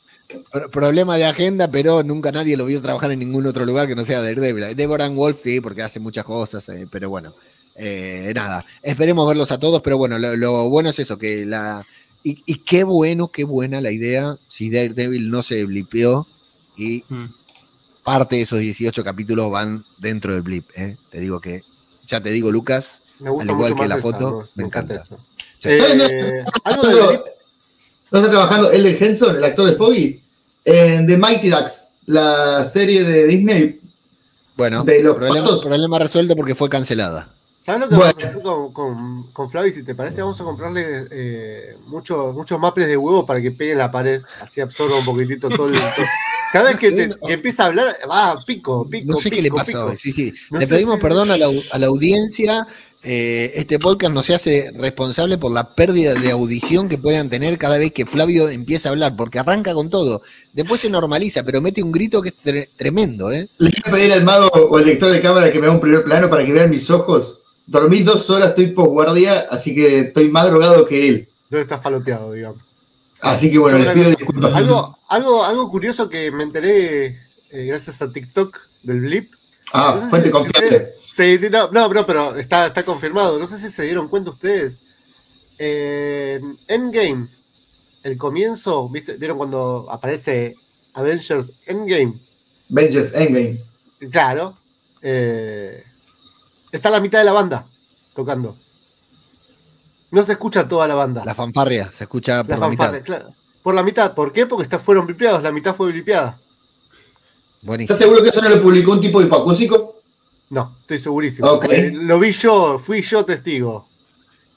Pro- Problema de agenda, pero nunca nadie lo vio trabajar en ningún otro lugar que no sea Daredevil. Deborah Wolf, sí, porque hace muchas cosas, eh, pero bueno, eh, nada. Esperemos verlos a todos, pero bueno, lo, lo bueno es eso, que la... Y, y qué bueno, qué buena la idea, si Daredevil no se blipeó y Mm. parte de esos 18 capítulos van dentro del blip. ¿eh? Te digo que, ya te digo, Lucas, Me gusta Al igual mucho que la esa, foto, me encanta. eso. Eh, ¿Saben algo ¿No, de ¿No está trabajando Elden Henson, el actor de Foggy? En The Mighty Ducks, la serie de Disney. Bueno, de los problema, resuelto porque fue cancelada. ¿Sabes lo que Bueno. vamos a hacer con, con, con Flavi? Si te parece, vamos a comprarle eh, muchos muchos maples de huevo para que pegue en la pared. Así absorba un poquitito todo el. todo- Cada vez que, te- que empieza a hablar, va, pico, pico. No sé qué le pico. Sí, sí. No Le sé, pedimos sí, perdón sí. a la, a la audiencia. Eh, este podcast no se hace responsable por la pérdida de audición que puedan tener cada vez que Flavio empieza a hablar, porque arranca con todo. Después se normaliza, pero mete un grito que es tre- tremendo, ¿eh? Le voy a pedir al mago o al director de cámara que me haga un primer plano para que vean mis ojos. Dormí dos horas, estoy posguardia, así que estoy más drogado que él. Debe estar faloteado, digamos. Así que bueno, les pido disculpas. Algo, algo, algo curioso que me enteré eh, gracias a TikTok del Blip. Ah, No sé fuente si- confiable. ustedes- Sí, sí, no, no, no, pero está, está confirmado. No sé si se dieron cuenta ustedes. Eh, Endgame, el comienzo, ¿viste? ¿vieron cuando aparece Avengers Endgame? Avengers Endgame. Claro. eh, está la mitad de la banda tocando. No se escucha toda la banda. La fanfarria se escucha por La la, mitad. fanfarria, claro. Por la mitad. ¿Por qué? Porque está, fueron blipeados. La mitad fue blipeada. Buenísimo. ¿Estás seguro que eso no lo publicó un tipo hipoacúsico? No, estoy segurísimo. Porque Lo vi yo, fui yo testigo.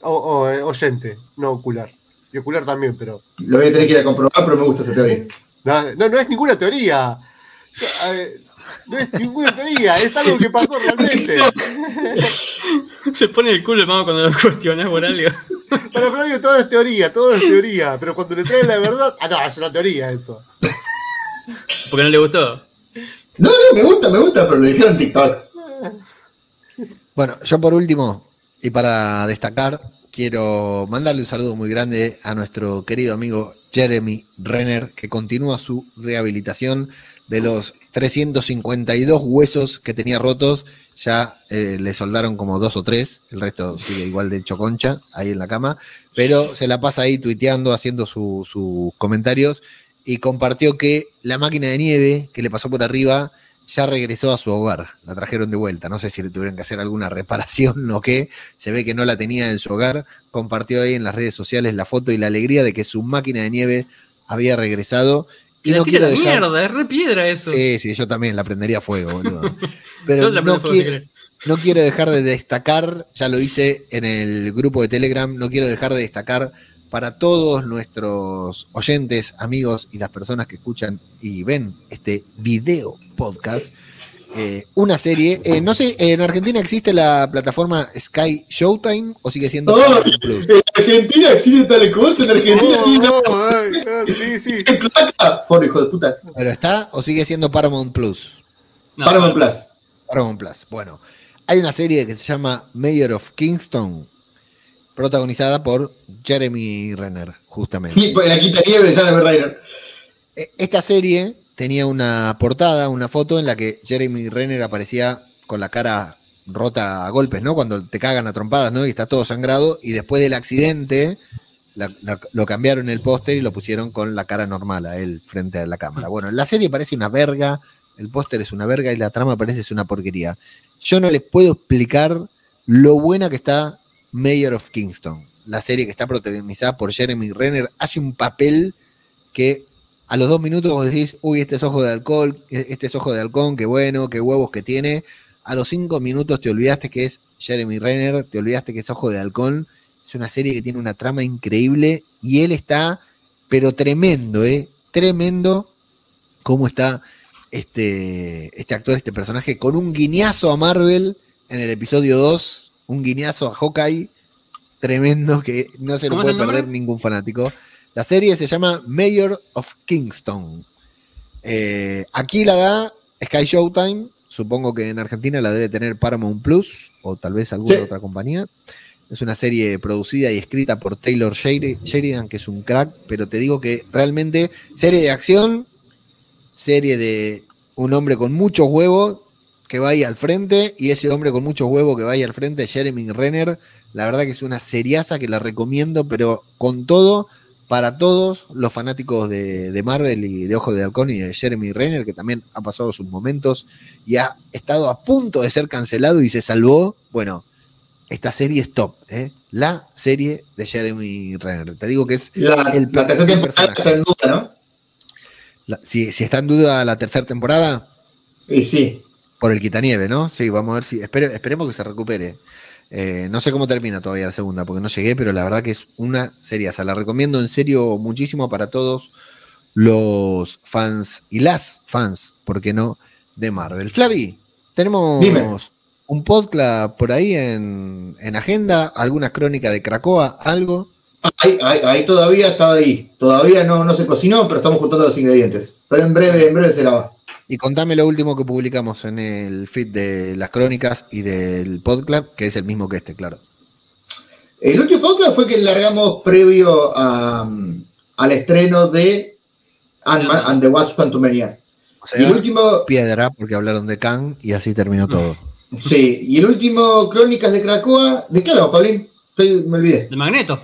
O, o, eh, oyente, no ocular. Y ocular también, pero. Lo voy a tener que ir a comprobar, pero me gusta esa teoría. No, no, no es ninguna teoría. Yo, eh, no es ninguna teoría, es algo que pasó realmente. Se pone el culo el mago cuando lo cuestionas por algo. Para Flavio todo es teoría, todo es teoría. Pero cuando le traen la verdad. Ah, no, es una teoría eso. Porque no le gustó. No, no, me gusta, me gusta, pero lo dijeron en TikTok. Bueno, yo por último, y para destacar, quiero mandarle un saludo muy grande a nuestro querido amigo Jeremy Renner, que continúa su rehabilitación de los 352 huesos que tenía rotos. Ya eh, le soldaron como dos o tres, el resto sigue igual de choconcha ahí en la cama, pero se la pasa ahí tuiteando, haciendo su- sus comentarios y compartió que la máquina de nieve que le pasó por arriba ya regresó a su hogar, la trajeron de vuelta, no sé si le tuvieron que hacer alguna reparación o qué, se ve que no la tenía en su hogar, compartió ahí en las redes sociales la foto y la alegría de que su máquina de nieve había regresado. Y no quiero dejar... mierda, es re piedra eso. Sí, sí, yo también la prendería a fuego, boludo. Pero no quiero, no quiero dejar de destacar, ya lo hice en el grupo de Telegram, no quiero dejar de destacar para todos nuestros oyentes, amigos y las personas que escuchan y ven este video podcast, eh, una serie. eh, no sé, ¿en Argentina existe la plataforma Sky Showtime o sigue siendo Oh, Paramount Plus? En Argentina existe tal cosa, en Argentina Oh, no. oh, ah, sí, sí. Por hijo de puta. ¿Pero está o sigue siendo Paramount Plus? No, Paramount Plus. Paramount Plus. Bueno, hay una serie que se llama Mayor of Kingston, protagonizada por Jeremy Renner, justamente. Y por la quinta nieve de Jana Reiner. E- Esta serie tenía una portada, una foto en la que Jeremy Renner aparecía con la cara rota a golpes, ¿no? Cuando te cagan a trompadas, ¿no? Y está todo sangrado. Y después del accidente, la- la- lo cambiaron el póster y lo pusieron con la cara normal a él frente a la cámara. Bueno, la serie parece una verga, el póster es una verga y la trama parece es una porquería. Yo no les puedo explicar lo buena que está Mayor of Kingston, la serie que está protagonizada por Jeremy Renner. Hace un papel que a los dos minutos vos decís, uy, este es ojo de alcohol, este es ojo de halcón, qué bueno, qué huevos que tiene. A los cinco minutos te olvidaste que es Jeremy Renner, te olvidaste que es ojo de halcón. Es una serie que tiene una trama increíble y él está, pero tremendo, ¿eh? Tremendo cómo está este, este actor, este personaje, con un guiñazo a Marvel en el episodio 2, un guiñazo a Hawkeye, tremendo que no se lo ¿Cómo es puede perder ningún fanático. La serie se llama Mayor of Kingston. Eh, aquí la da Sky Showtime. Supongo que en Argentina la debe tener Paramount Plus o tal vez alguna Sí. otra compañía. Es una serie producida y escrita por Taylor Sheri- Sheridan, que es un crack, pero te digo que realmente serie de acción, serie de un hombre con muchos huevos que va ahí al frente y ese hombre con muchos huevos que va ahí al frente, Jeremy Renner, la verdad que es una seriaza que la recomiendo, pero con todo, para todos los fanáticos de, de Marvel y de Ojo de Halcón y de Jeremy Renner, que también ha pasado sus momentos y ha estado a punto de ser cancelado y se salvó. Bueno, esta serie es top, ¿eh? La serie de Jeremy Renner. Te digo que es La, el la tercera temporada está en duda, ¿no? la- si, si está en duda la tercera temporada, Y sí. Por el quitanieve, ¿no? Sí, vamos a ver si. espere- esperemos que se recupere. Eh, no sé cómo termina todavía la segunda, porque no llegué, pero la verdad que es una seriaza. La recomiendo en serio muchísimo para todos los fans y las fans, ¿por qué no? De Marvel. Flavi, tenemos Dime. un podcast por ahí en, en agenda, alguna crónica de Cracoa, algo. Ahí, ahí, ahí todavía estaba ahí. Todavía no, no se cocinó, pero estamos juntando los ingredientes. Pero en breve, en breve será va. Y contame lo último que publicamos en el feed de las crónicas y del podcast, que es el mismo que este, claro. El último podcast fue que largamos previo a, al estreno de Ant-Man and the Wasp Quantumania. O Y el sea, último, piedra, porque hablaron de Kang y así terminó todo. sí, y el último Crónicas de Cracoa, ¿de qué hablamos? Estoy- me olvidé. De Magneto.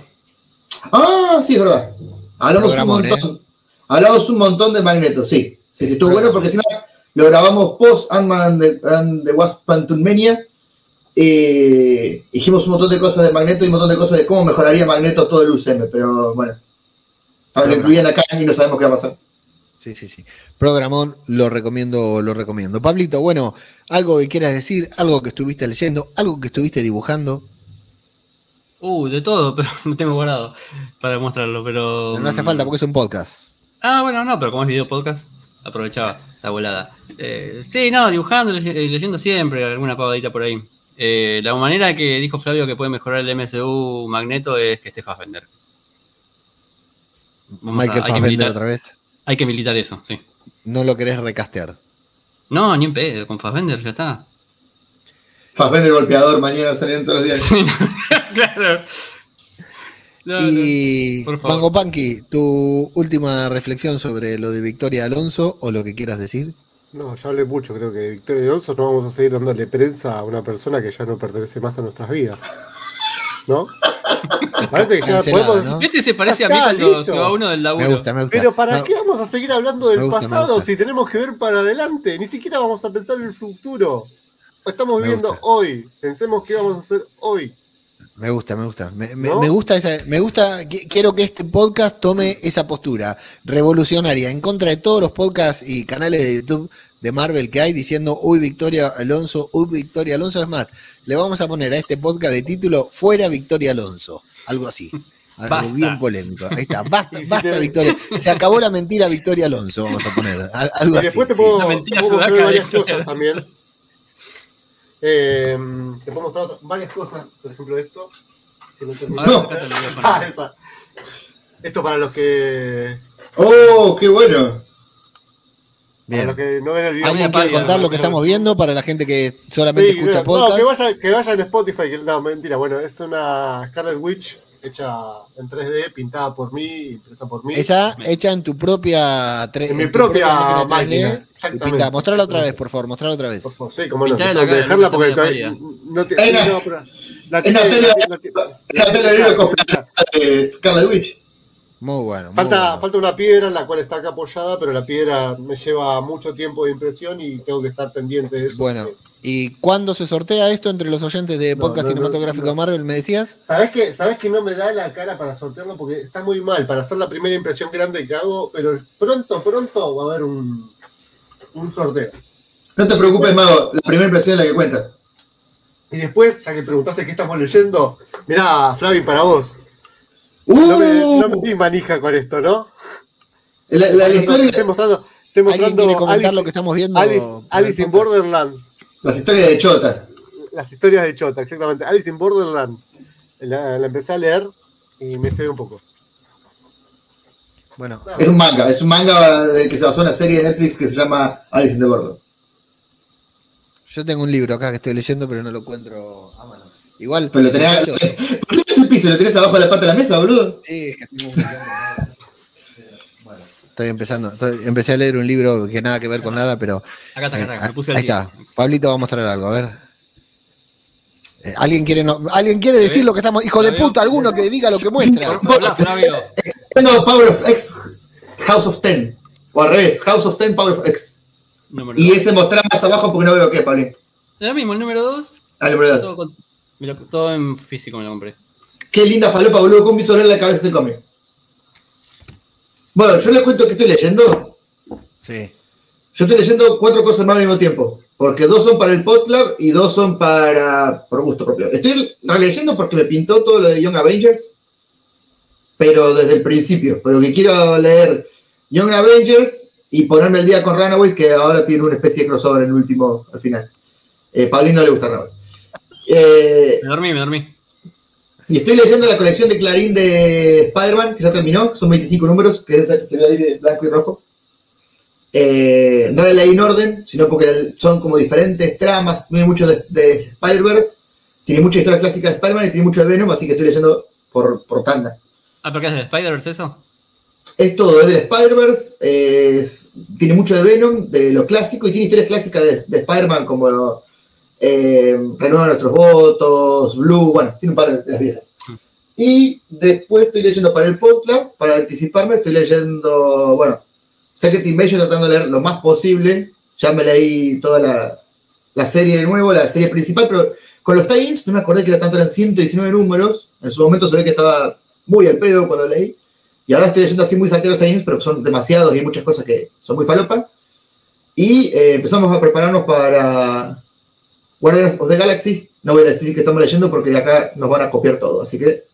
Ah, sí, es verdad. Hablamos un montón. Hablamos un montón de Magneto, sí. Sí, sí, estuvo bueno porque encima lo grabamos post Ant-Man and the, Wasp Quantumania. Eh, dijimos un montón de cosas de Magneto y un montón de cosas de cómo mejoraría Magneto todo el UCM, pero bueno. Ahora lo incluían acá y no sabemos qué va a pasar. Sí, sí, sí. Programón, lo recomiendo, lo recomiendo. Pablito, bueno, algo que quieras decir, algo que estuviste leyendo, algo que estuviste dibujando. Uh, de todo, pero no tengo guardado para mostrarlo, pero. No hace falta porque es un podcast. Ah, bueno, no, pero como es video podcast, aprovechaba la volada. Eh, sí, no, dibujando, leye- eh, leyendo siempre, alguna pavadita por ahí. Eh, la manera que dijo Flavio que puede mejorar el MSU Magneto es que esté Fassbender. Vamos a- Michael hay, que Fassbender militar, otra vez. hay que militar eso, sí. No lo querés recastear. No, ni en pedo, con Fassbender ya está. Fassbender golpeador, mañana saliendo todos los días. Sí, claro. No, y. Mango Panky, tu última reflexión sobre lo de Victoria Alonso o lo que quieras decir. No, ya hablé mucho, creo que Victoria Alonso no vamos a seguir dándole prensa a una persona que ya no pertenece más a nuestras vidas. ¿No? Parece que ya Cancelada, podemos. ¿no? Este se parece a mí cuando listo. se va uno del laburo. Me gusta, me gusta. Pero ¿para No, qué vamos a seguir hablando del gusta, pasado si tenemos que ver para adelante? Ni siquiera vamos a pensar en el futuro. Estamos viviendo hoy. Pensemos qué vamos a hacer hoy. Me gusta, me gusta. Me, me- ¿No? me gusta esa, me gusta, qui- quiero que este podcast tome esa postura revolucionaria en contra de todos los podcasts y canales de YouTube de Marvel que hay diciendo, uy, Victoria Alonso, uy, Victoria Alonso. Es más, le vamos a poner a este podcast de título Fuera Victoria Alonso. Algo así. Algo Basta. bien polémico. Ahí está. Basta, basta, te- Victoria. Se acabó la mentira Victoria Alonso, vamos a poner. Al- Algo Y así. después te sí. puedo, mentira te puedo varias cosas también. Eh, te puedo mostrar varias cosas. Por ejemplo, esto. que no No. Ah, esa. Esto para los que, ¡Oh, qué bueno! para los que no ven el video. ¿Alguien quiere contar lo que estamos viendo para la gente que solamente Sí, escucha no, podcast? que vaya, que vaya en Spotify. que- no, mentira. Bueno, es una Scarlet Witch hecha en 3D, pintada por mí, impresa por mí. Esa hecha en tu propia. tre- En mi propia máquina 3D, exactamente. Mostrala otra vez, por favor, mostrala otra vez. Por favor, sí, como no. Dejarla no porque todavía no te. La- de Scarlet Witch. Muy bueno. muy Falta, bueno. falta una piedra en la cual está acá apoyada, pero la piedra me lleva mucho tiempo de impresión y tengo que estar pendiente de eso. Bueno, ¿y cuándo se sortea esto entre los oyentes de Podcast no, no, Cinematográfico no. Marvel? ¿Me decías? ¿Sabes que, ¿Sabes que no me da la cara para sortearlo? Porque está muy mal para hacer la primera impresión grande que hago, pero pronto, pronto va a haber un, un sorteo. No te preocupes, Mago, la primera impresión es la que cuenta. Y después, ya que preguntaste qué estamos leyendo, mirá, Flavi, para vos. ¡Uh! No me, no me di manija con esto, ¿no? la, la- la historia, Estoy mostrando, estoy ¿Alguien mostrando quiere comentar Alice, lo que estamos viendo? Alice, Alice in? Borderland. Las historias de Chota. Las historias de Chota, exactamente. Alice in Borderland. La, la empecé a leer y me ve un poco. Bueno, Es un manga, es un manga del que se basó en una serie de Netflix que se llama Alice in the Border. yo tengo un libro acá que estoy leyendo, pero no lo encuentro a mano. Igual, Pero lo tenés. ¿Por qué es el piso? ¿Lo tenés abajo de la pata de la mesa, boludo? sí, es que estoy estoy empezando. estoy- empecé a leer un libro que nada que ver con nada, pero Acá está, acá está, Eh, me puse al ahí día. está. Pablito va a mostrar algo, a ver. Eh, ¿Alguien quiere, no- ¿Alguien quiere decir lo que estamos.? Hijo de puta, alguno que diga lo que muestra. Tengo Power of X, House of Ten. O al revés, House of Ten, Power of X. Número Y dos. ese mostrar más abajo porque no veo qué, Pablín. Es lo mismo, el número 2. Ah, el número dos. Todo, en físico me lo compré. Qué linda falopa, boludo, con mi sobre en la cabeza ese cómic. Bueno, yo les cuento que estoy leyendo. Sí. Yo estoy leyendo cuatro cosas más al mismo tiempo. Porque dos son para el PodClub y dos son para. por gusto propio. Estoy releyendo porque me pintó todo lo de Young Avengers. Pero desde el principio. Pero que quiero leer Young Avengers y ponerme el día con Runaways, que ahora tiene una especie de crossover en el último, al final. Eh, Paulín no le gusta Runaways. Eh, Me dormí, me dormí. Y estoy leyendo la colección de Clarín de Spider-Man, que ya terminó, que son 25 números, que es esa que se ve ahí de blanco y rojo. Eh, no la leí en orden, sino porque son como diferentes tramas, tiene mucho de, de Spider-Verse, tiene mucha historia clásica de Spider-Man y tiene mucho de Venom, así que estoy leyendo por, por tanda. Ah, ¿pero qué es de Spider-Verse eso? Es todo, es del Spider-Verse, tiene mucho de Venom, de lo clásico, y tiene historias clásicas de, de Spider-Man como eh, Renueva nuestros votos, Blue, bueno, tiene un par de las viejas. Y después estoy leyendo para el podcast, para anticiparme, estoy leyendo, bueno, Secret Invasion tratando de leer lo más posible. Ya me leí toda la, la serie de nuevo, la serie principal, pero con los tie-ins no me acordé que era tanto, eran 119 números. En su momento se ve que estaba muy al pedo cuando leí. Y ahora estoy leyendo así muy salteados los tie-ins, pero son demasiados y hay muchas cosas que son muy falopa. Y eh, empezamos a prepararnos para Guardians of the Galaxy. No voy a decir que estamos leyendo porque de acá nos van a copiar todo. Así que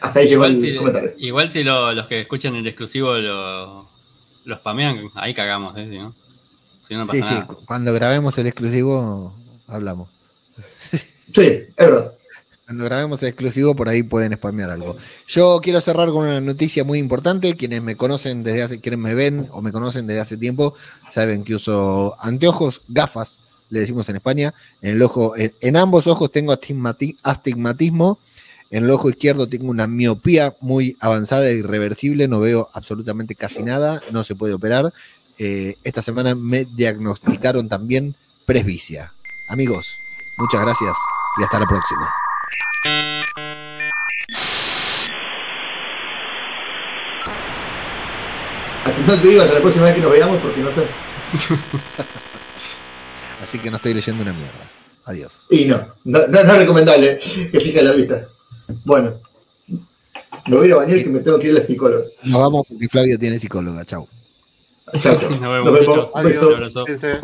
hasta ahí llegó Igual el si, comentario. igual si lo- los que escuchan el exclusivo lo, lo spamean, ahí cagamos, ¿eh? Si no, si no, pasa sí, sí. nada. Cuando grabemos el exclusivo, hablamos. Sí, es verdad. Cuando grabemos el exclusivo, por ahí pueden spamear algo. Yo quiero cerrar con una noticia muy importante. Quienes me conocen desde hace, quienes me ven o me conocen desde hace tiempo, saben que uso anteojos, gafas, le decimos en España. En el ojo, en, en ambos ojos tengo astigmati- astigmatismo. En el ojo izquierdo tengo una miopía muy avanzada e irreversible. No veo absolutamente casi nada. No se puede operar. Eh, esta semana me diagnosticaron también presbicia. Amigos, muchas gracias y hasta la próxima. Hasta entonces te digo, hasta la próxima vez que nos veamos, porque no sé. Así que no estoy leyendo una mierda. Adiós. Y no, no, no, no es recomendable que fije la vista. Bueno, me voy a ir a bañar que me tengo que ir a la psicóloga. Nos vamos porque Flavio tiene psicóloga. Chau. Chao, chao. Nos vemos, Nos vemos. muchachos. Beso. Un abrazo. Fíjense.